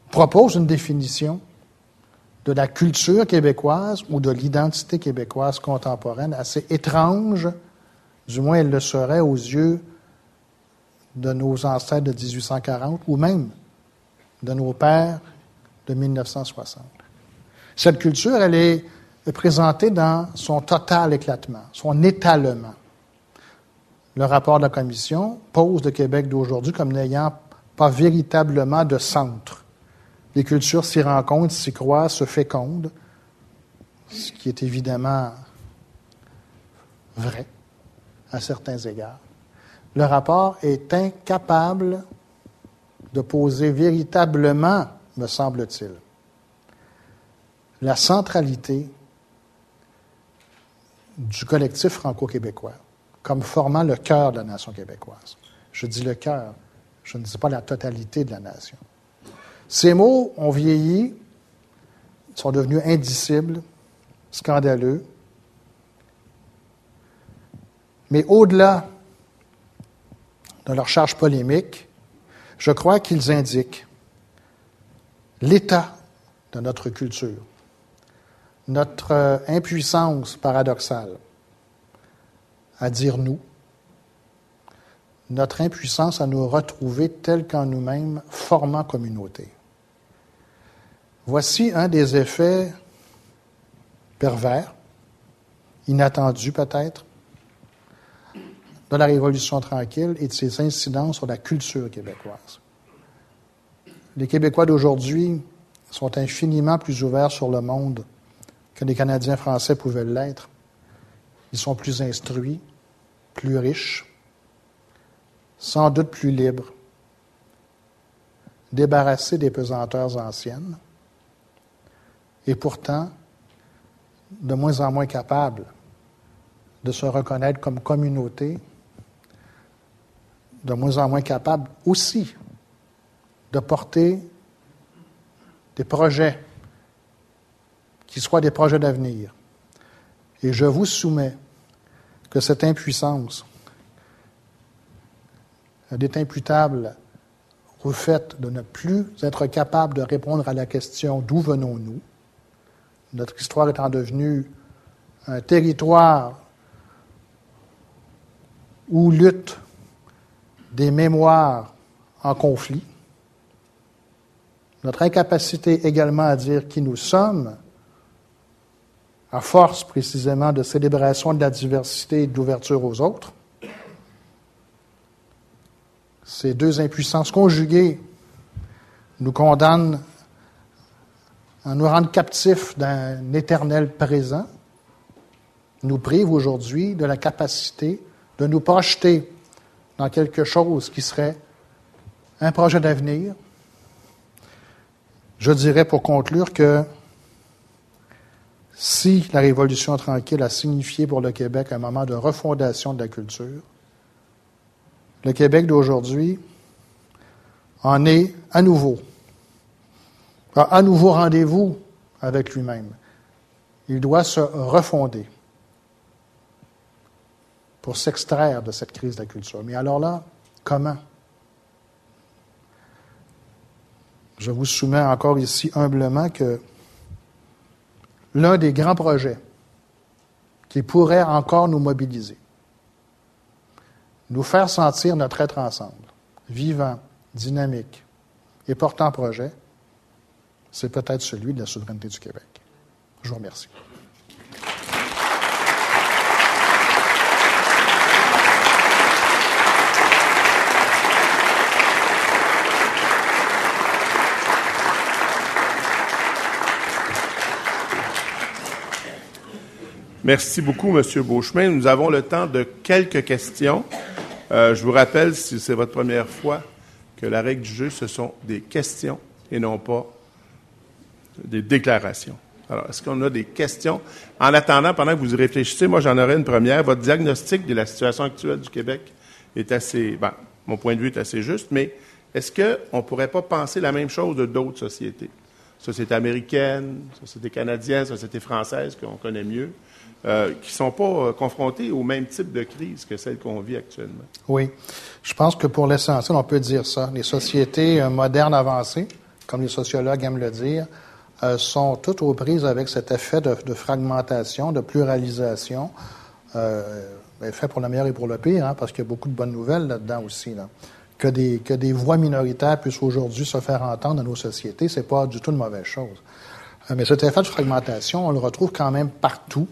propose une définition de la culture québécoise ou de l'identité québécoise contemporaine assez étrange, du moins elle le serait aux yeux de nos ancêtres de 1840 ou même de nos pères de 1960. Cette culture, elle est présentée dans son total éclatement, son étalement. Le rapport de la Commission pose le Québec d'aujourd'hui comme n'ayant pas véritablement de centre. Les cultures s'y rencontrent, s'y croisent, se fécondent, ce qui est évidemment vrai à certains égards. Le rapport est incapable de poser véritablement, me semble-t-il, la centralité du collectif franco-québécois comme formant le cœur de la nation québécoise. Je dis le cœur, je ne dis pas la totalité de la nation. Ces mots ont vieilli, sont devenus indicibles, scandaleux, mais au-delà de leur charge polémique, je crois qu'ils indiquent l'état de notre culture, notre euh, impuissance paradoxale à dire nous, notre impuissance à nous retrouver tels qu'en nous-mêmes, formant communauté. Voici un des effets pervers, inattendus peut-être, de la Révolution tranquille et de ses incidences sur la culture québécoise. Les Québécois d'aujourd'hui sont infiniment plus ouverts sur le monde que les Canadiens français pouvaient l'être. Ils sont plus instruits, plus riches, sans doute plus libres, débarrassés des pesanteurs anciennes, et pourtant de moins en moins capables de se reconnaître comme communauté, de moins en moins capables aussi de porter des projets qui des projets d'avenir. Et je vous soumets que cette impuissance est imputable au fait de ne plus être capable de répondre à la question d'où venons-nous, notre histoire étant devenue un territoire où lutte des mémoires en conflit, notre incapacité également à dire qui nous sommes, à force précisément de célébration de la diversité et d'ouverture aux autres. Ces deux impuissances conjuguées nous condamnent à nous rendre captifs d'un éternel présent, nous privent aujourd'hui de la capacité de nous projeter dans quelque chose qui serait un projet d'avenir. Je dirais pour conclure que si la Révolution tranquille a signifié pour le Québec un moment de refondation de la culture, le Québec d'aujourd'hui en est à nouveau, à nouveau rendez-vous avec lui-même. Il doit se refonder pour s'extraire de cette crise de la culture. Mais alors là, comment? Je vous soumets encore ici humblement que l'un des grands projets qui pourrait encore nous mobiliser, nous faire sentir notre être ensemble, vivant, dynamique et portant projet, c'est peut-être celui de la souveraineté du Québec. Je vous remercie. Merci beaucoup, Monsieur Beauchemin. Nous avons le temps de quelques questions. Euh, je vous rappelle, si c'est votre première fois, que la règle du jeu, ce sont des questions et non pas des déclarations. Alors, est-ce qu'on a des questions? En attendant, pendant que vous y réfléchissez, moi, j'en aurais une première. Votre diagnostic de la situation actuelle du Québec est assez, ben, mon point de vue est assez juste, mais est-ce qu'on ne pourrait pas penser la même chose de d'autres sociétés? Sociétés américaines, sociétés canadiennes, sociétés françaises qu'on connaît mieux. Euh, qui ne sont pas euh, confrontés au même type de crise que celle qu'on vit actuellement. Oui. Je pense que pour l'essentiel, on peut dire ça. Les sociétés euh, modernes avancées, comme les sociologues aiment le dire, sont toutes aux prises avec cet effet de, fragmentation, de pluralisation, euh, fait pour le meilleur et pour le pire, hein, parce qu'il y a beaucoup de bonnes nouvelles là-dedans aussi. Que, des, voix minoritaires puissent aujourd'hui se faire entendre dans nos sociétés, c'est pas du tout une mauvaise chose. Mais cet effet de fragmentation, on le retrouve quand même partout,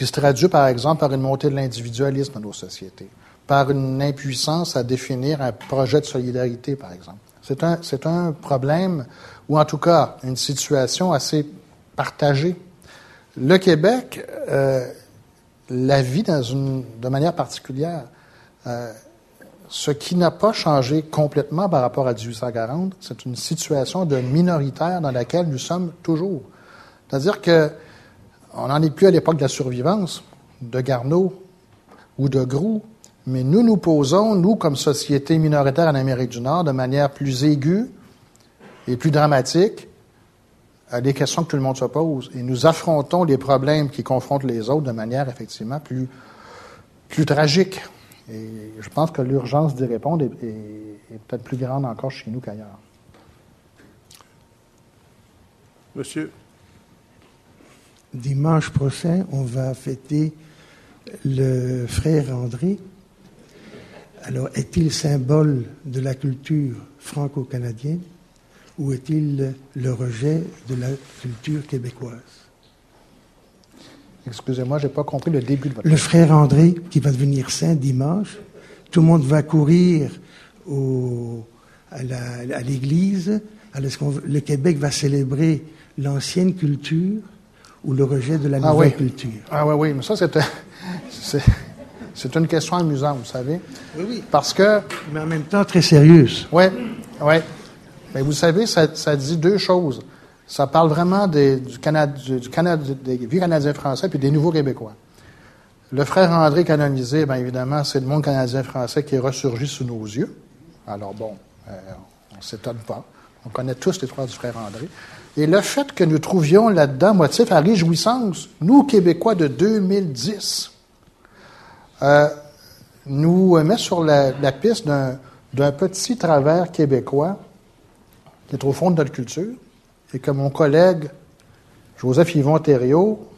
qui se traduit par exemple par une montée de l'individualisme dans nos sociétés, par une impuissance à définir un projet de solidarité, par exemple. C'est un, problème, ou en tout cas une situation assez partagée. Le Québec euh, la vit dans une, de manière particulière. Euh, ce qui n'a pas changé complètement par rapport à 1840, c'est une situation de minoritaire dans laquelle nous sommes toujours. C'est-à-dire que on n'en est plus à l'époque de la survivance, de Garneau ou de Groux, mais nous nous posons, nous, comme société minoritaire en Amérique du Nord, de manière plus aiguë et plus dramatique, à des questions que tout le monde se pose. Et nous affrontons les problèmes qui confrontent les autres de manière effectivement plus, tragique. Et je pense que l'urgence d'y répondre est peut-être plus grande encore chez nous qu'ailleurs. Monsieur. Dimanche prochain, on va fêter le frère André. Alors, est-il symbole de la culture franco-canadienne ou est-il le rejet de la culture québécoise? Excusez-moi, je n'ai pas compris le début de votre Le frère André, qui va devenir saint dimanche, tout le monde va courir à l'église. Alors, le Québec va célébrer l'ancienne culture ou le rejet de la ah nouvelle culture? Ah oui, oui, mais ça, <laughs> c'est, c'est une question amusante, vous savez. Oui, oui. Parce que... Mais en même temps, très sérieuse. Oui, oui. Mais vous savez, ça, dit deux choses. Ça parle vraiment du, Canada, du, Canada, des vieux Canadiens français puis des nouveaux Québécois. Le frère André canonisé, bien évidemment, c'est le monde canadien-français qui est ressurgi sous nos yeux. Alors bon, euh, on ne s'étonne pas. On connaît tous l'histoire du frère André. Et le fait que nous trouvions là-dedans motif à réjouissance, nous, Québécois de 2010, euh, nous met sur la, piste d'un petit travers québécois qui est au fond de notre culture et que mon collègue Joseph Yvon Thériault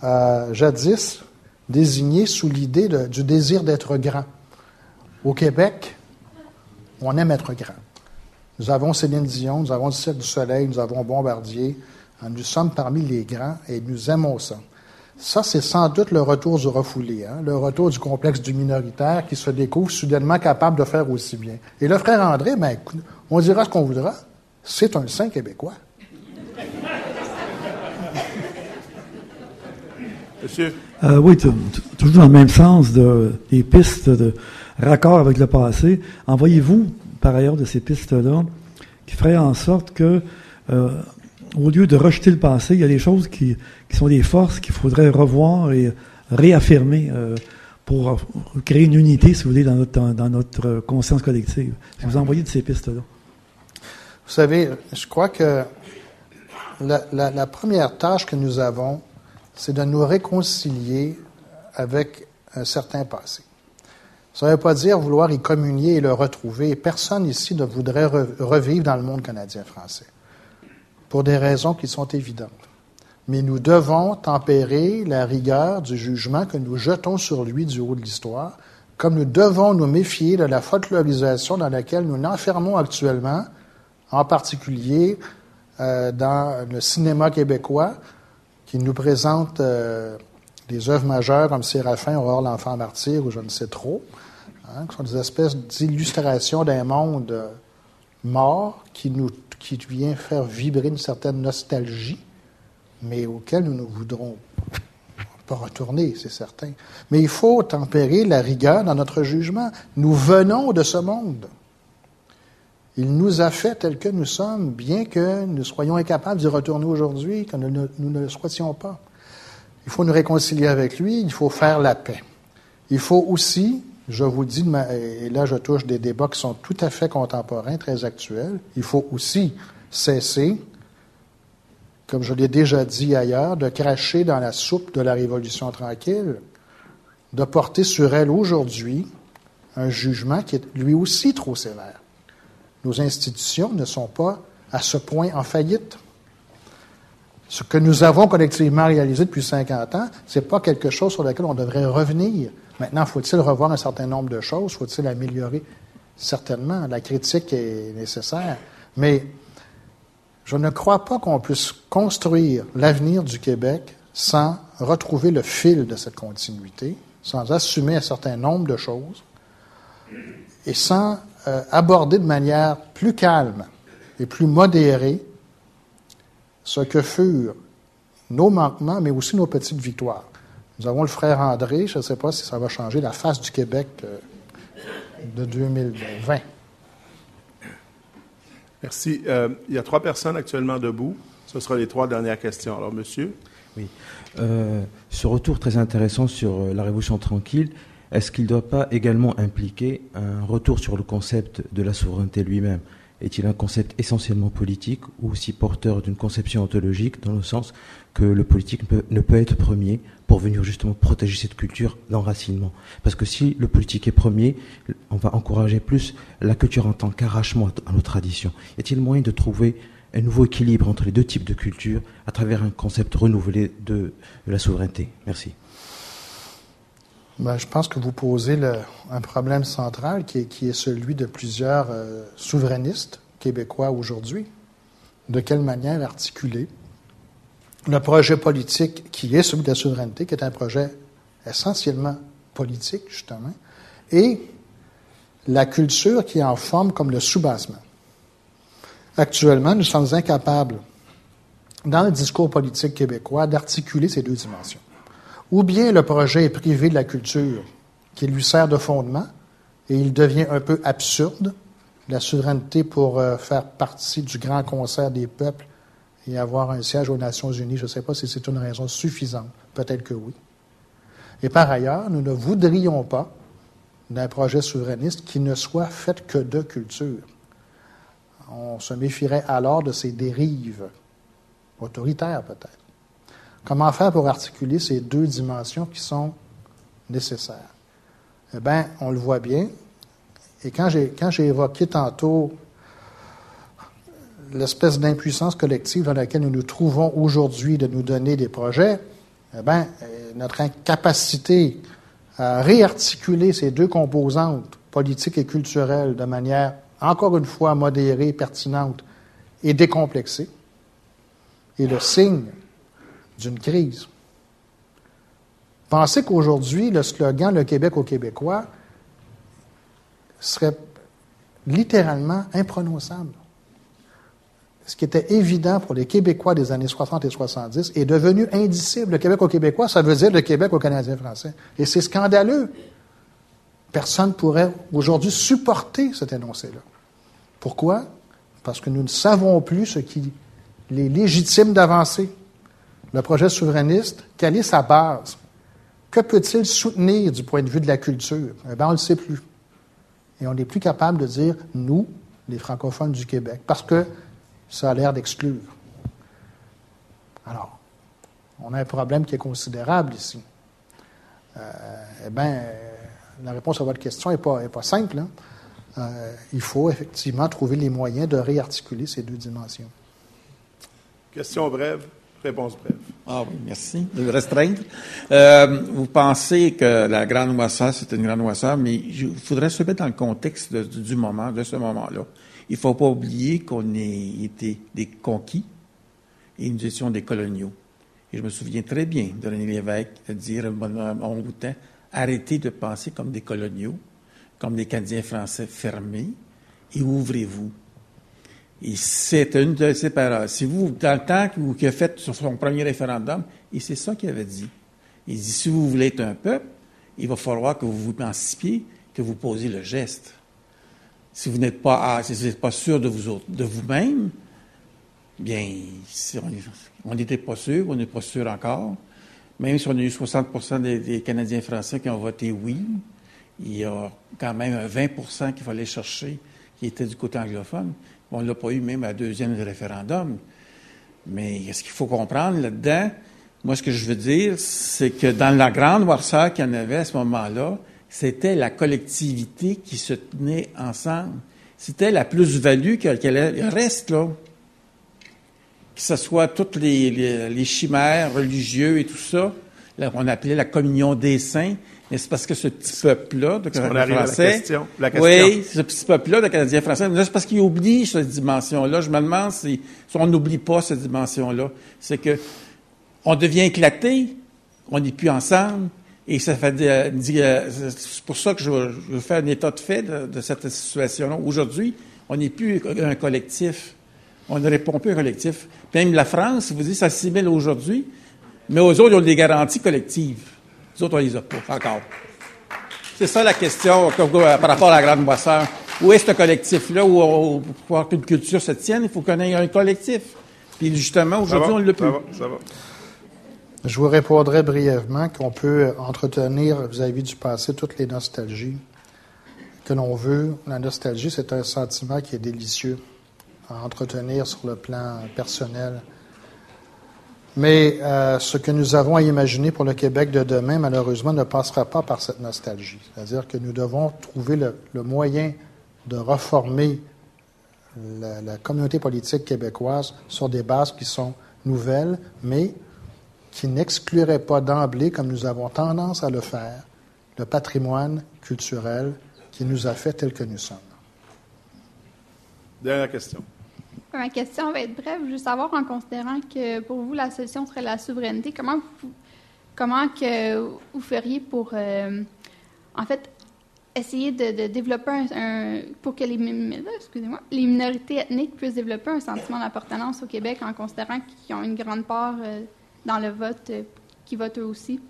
a jadis désigné sous l'idée du désir d'être grand. Au Québec, on aime être grand. Nous avons Céline Dion, nous avons Cirque du Soleil, nous avons Bombardier. Nous sommes parmi les grands et nous aimons ça. Ça, c'est sans doute le retour du refoulé, hein, le retour du complexe du minoritaire qui se découvre soudainement capable de faire aussi bien. Et le frère André, ben, on dira ce qu'on voudra, c'est un saint québécois. <laughs> Monsieur? Euh, oui, toujours dans le même sens de, des pistes de raccord avec le passé. Envoyez-vous, par ailleurs, de ces pistes-là qui feraient en sorte que, euh, au lieu de rejeter le passé, il y a des choses qui, qui sont des forces qu'il faudrait revoir et réaffirmer euh, pour créer une unité, si vous voulez, dans notre, dans notre conscience collective. Si vous envoyez de ces pistes-là. Vous savez, je crois que la, première tâche que nous avons, c'est de nous réconcilier avec un certain passé. Ça ne veut pas dire vouloir y communier et le retrouver. Personne ici ne voudrait revivre dans le monde canadien-français, pour des raisons qui sont évidentes. Mais nous devons tempérer la rigueur du jugement que nous jetons sur lui du haut de l'histoire, comme nous devons nous méfier de la folklorisation dans laquelle nous l'enfermons actuellement en particulier euh, dans le cinéma québécois, qui nous présente euh, des œuvres majeures comme Séraphin, Aurore l'enfant martyr ou je ne sais trop, hein, qui sont des espèces d'illustrations d'un monde mort qui nous qui vient faire vibrer une certaine nostalgie, mais auquel nous ne voudrons pas retourner, c'est certain. Mais il faut tempérer la rigueur dans notre jugement. Nous venons de ce monde. Il nous a fait tels que nous sommes, bien que nous soyons incapables d'y retourner aujourd'hui, que nous ne, le souhaitions pas. Il faut nous réconcilier avec lui, il faut faire la paix. Il faut aussi, je vous dis, et là je touche des débats qui sont tout à fait contemporains, très actuels, il faut aussi cesser, comme je l'ai déjà dit ailleurs, de cracher dans la soupe de la révolution tranquille, de porter sur elle aujourd'hui un jugement qui est lui aussi trop sévère nos institutions ne sont pas à ce point en faillite. ce que nous avons collectivement réalisé depuis 50 ans, c'est pas quelque chose sur lequel on devrait revenir. Maintenant, faut-il revoir un certain nombre de choses? Faut-il améliorer? Certainement, la critique est nécessaire. Mais je ne crois pas qu'on puisse construire l'avenir du Québec sans retrouver le fil de cette continuité, sans assumer un certain nombre de choses et sans euh, aborder de manière plus calme et plus modérée ce que furent nos manquements, mais aussi nos petites victoires. Nous avons le frère André, je ne sais pas si ça va changer la face du Québec euh, de 2020. Merci. Euh, il y a trois personnes actuellement debout. Ce sera les trois dernières questions. Alors, monsieur? Oui. Euh, ce retour très intéressant sur la Révolution tranquille, est-ce qu'il ne doit pas également impliquer un retour sur le concept de la souveraineté lui-même? Est-il un concept essentiellement politique ou aussi porteur d'une conception ontologique dans le sens que le politique ne peut être premier pour venir justement protéger cette culture d'enracinement. Parce que si le politique est premier, on va encourager plus la culture en tant qu'arrachement à nos traditions. Y a-t-il moyen de trouver un nouveau équilibre entre les deux types de culture à travers un concept renouvelé de, la souveraineté? Merci. Ben, je pense que vous posez un problème central qui est, celui de plusieurs euh, souverainistes québécois aujourd'hui. De quelle manière articuler le projet politique qui est celui de la souveraineté, qui est un projet essentiellement politique, justement, et la culture qui en forme comme le soubassement. Actuellement, nous sommes incapables, dans le discours politique québécois, d'articuler ces deux dimensions. Ou bien le projet est privé de la culture, qui lui sert de fondement, et il devient un peu absurde, la souveraineté pour euh, faire partie du grand concert des peuples et avoir un siège aux Nations Unies. Je ne sais pas si c'est une raison suffisante. Peut-être que oui. Et par ailleurs, nous ne voudrions pas d'un projet souverainiste qui ne soit fait que de culture. On se méfierait alors de ces dérives autoritaires, peut-être. Comment faire pour articuler ces deux dimensions qui sont nécessaires? Eh bien, on le voit bien. Et quand j'ai, évoqué tantôt l'espèce d'impuissance collective dans laquelle nous nous trouvons aujourd'hui de nous donner des projets, eh bien, euh, notre incapacité à réarticuler ces deux composantes, politiques et culturelles, de manière, encore une fois, modérée, pertinente et décomplexée, est le signe d'une crise. Pensez qu'aujourd'hui, le slogan Le Québec aux Québécois serait littéralement imprononçable ce qui était évident pour les Québécois des années 60 et 70 est devenu indicible. Le Québec aux Québécois, ça veut dire le Québec aux Canadiens français. Et c'est scandaleux. Personne ne pourrait aujourd'hui supporter cet énoncé-là. Pourquoi? Parce que nous ne savons plus ce qui est légitime d'avancer. Le projet souverainiste, quelle est sa base? Que peut-il soutenir du point de vue de la culture? Eh bien, on ne le sait plus. Et on n'est plus capable de dire, nous, les francophones du Québec, parce que ça a l'air d'exclure. Alors, on a un problème qui est considérable ici. Euh, eh bien, la réponse à votre question n'est pas, pas simple. Hein. Euh, il faut effectivement trouver les moyens de réarticuler ces deux dimensions. Question brève, réponse brève. Ah oui, merci de restreindre. Euh, vous pensez que la grande moisseur, c'est une grande moisseur, mais il faudrait se mettre dans le contexte du moment, de ce moment-là. Il ne faut pas oublier qu'on ait été des conquis et nous étions des coloniaux. Et je me souviens très bien de René Lévesque de dire à mon bout de arrêtez de penser comme des coloniaux, comme des Canadiens français fermés, et ouvrez-vous. Et c'est une de ses paroles. Si vous, dans le temps qu'il a fait sur son premier référendum, et c'est ça qu'il avait dit. Il dit, si vous voulez être un peuple, il va falloir que vous vous emancipiez, que vous posiez le geste. Si vous n'êtes pas, ah, si vous pas sûr de vous de vous-même, bien, on n'était pas sûr, on n'est pas sûr encore. Même si on a eu 60% des, Canadiens français qui ont voté oui, il y a quand même un 20% qu'il fallait chercher qui était du côté anglophone. On ne l'a pas eu même à deuxième référendum. Mais ce qu'il faut comprendre là-dedans, moi, ce que je veux dire, c'est que dans la grande noirceur qu'il y en avait à ce moment-là, c'était la collectivité qui se tenait ensemble. C'était la plus-value qu'elle reste, là. que ce soit toutes les, les, chimères religieux et tout ça, on appelait la communion des saints, mais c'est parce que ce petit peuple-là de Canadiens français, la question, la question. oui, ce petit peuple-là de Canadiens français, c'est parce qu'il oublie cette dimension-là. Je me demande si, si on n'oublie pas cette dimension-là. C'est que on devient éclaté, on n'est plus ensemble, et ça fait euh, euh, c'est pour ça que je, veux faire un état de fait de, cette situation-là. Aujourd'hui, on n'est plus un collectif. On ne répond plus à un collectif. Même la France, vous dites, s'assimile aujourd'hui, mais aux autres, ils ont des garanties collectives. Les autres, on les a pas encore. C'est ça la question par rapport à la Grande Boisseur. Où est ce collectif-là? Où, pour pouvoir qu'une culture se tienne, il faut qu'on ait un collectif. Puis justement, aujourd'hui, on ne l'a plus. Ça va, Je vous répondrai brièvement qu'on peut entretenir vis-à-vis du passé toutes les nostalgies que l'on veut. La nostalgie, c'est un sentiment qui est délicieux à entretenir sur le plan personnel. Mais euh, ce que nous avons à imaginer pour le Québec de demain, malheureusement, ne passera pas par cette nostalgie. C'est-à-dire que nous devons trouver le, moyen de reformer la, la, communauté politique québécoise sur des bases qui sont nouvelles, mais qui n'excluraient pas d'emblée, comme nous avons tendance à le faire, le patrimoine culturel qui nous a fait tel que nous sommes. Dernière question. Ma question va être brève. Je veux savoir, en considérant que pour vous, la solution serait la souveraineté, comment vous, comment que vous feriez pour, euh, en fait, essayer de, développer un, pour que les, les minorités ethniques puissent développer un sentiment d'appartenance au Québec en considérant qu'ils ont une grande part euh, dans le vote, euh, qui votent eux aussi,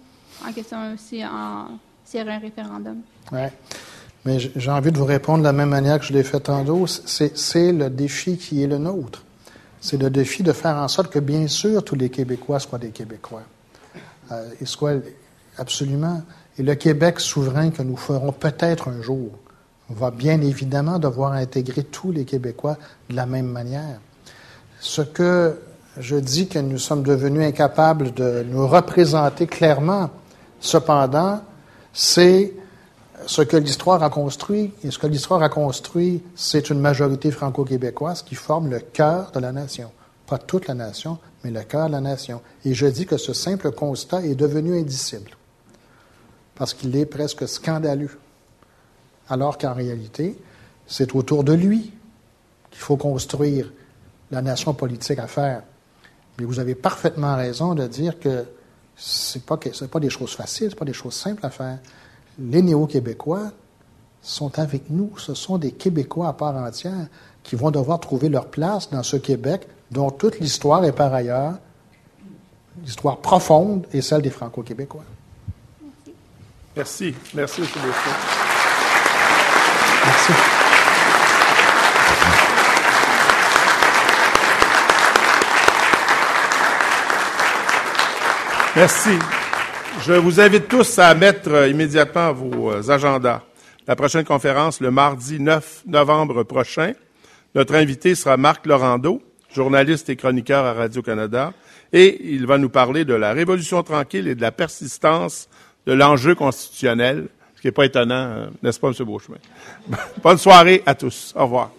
en question aussi en, s'il y aurait un référendum. Oui. Mais j'ai envie de vous répondre de la même manière que je l'ai fait tantôt. C'est le défi qui est le nôtre. C'est le défi de faire en sorte que, bien sûr, tous les Québécois soient des Québécois. Euh, ils soient absolument. Et le Québec souverain que nous ferons peut-être un jour va bien évidemment devoir intégrer tous les Québécois de la même manière. Ce que je dis que nous sommes devenus incapables de nous représenter clairement, cependant, c'est ce que l'histoire a construit, et ce que l'histoire a construit, c'est une majorité franco-québécoise qui forme le cœur de la nation. Pas toute la nation, mais le cœur de la nation. Et je dis que ce simple constat est devenu indicible, parce qu'il est presque scandaleux, alors qu'en réalité, c'est autour de lui qu'il faut construire la nation politique à faire. Mais vous avez parfaitement raison de dire que ce n'est pas, pas des choses faciles, ce pas des choses simples à faire les néo-québécois sont avec nous. Ce sont des Québécois à part entière qui vont devoir trouver leur place dans ce Québec dont toute l'histoire est par ailleurs, l'histoire profonde est celle des Franco-Québécois. Merci. Merci, M. Beaufort. Merci. Merci. Je vous invite tous à mettre euh, immédiatement vos euh, agendas. La prochaine conférence, le mardi 9 novembre prochain. Notre invité sera Marc Laurando, journaliste et chroniqueur à Radio-Canada, et il va nous parler de la révolution tranquille et de la persistance de l'enjeu constitutionnel, ce qui n'est pas étonnant, euh, n'est-ce pas, M. Beauchemin? <laughs> Bonne soirée à tous. Au revoir.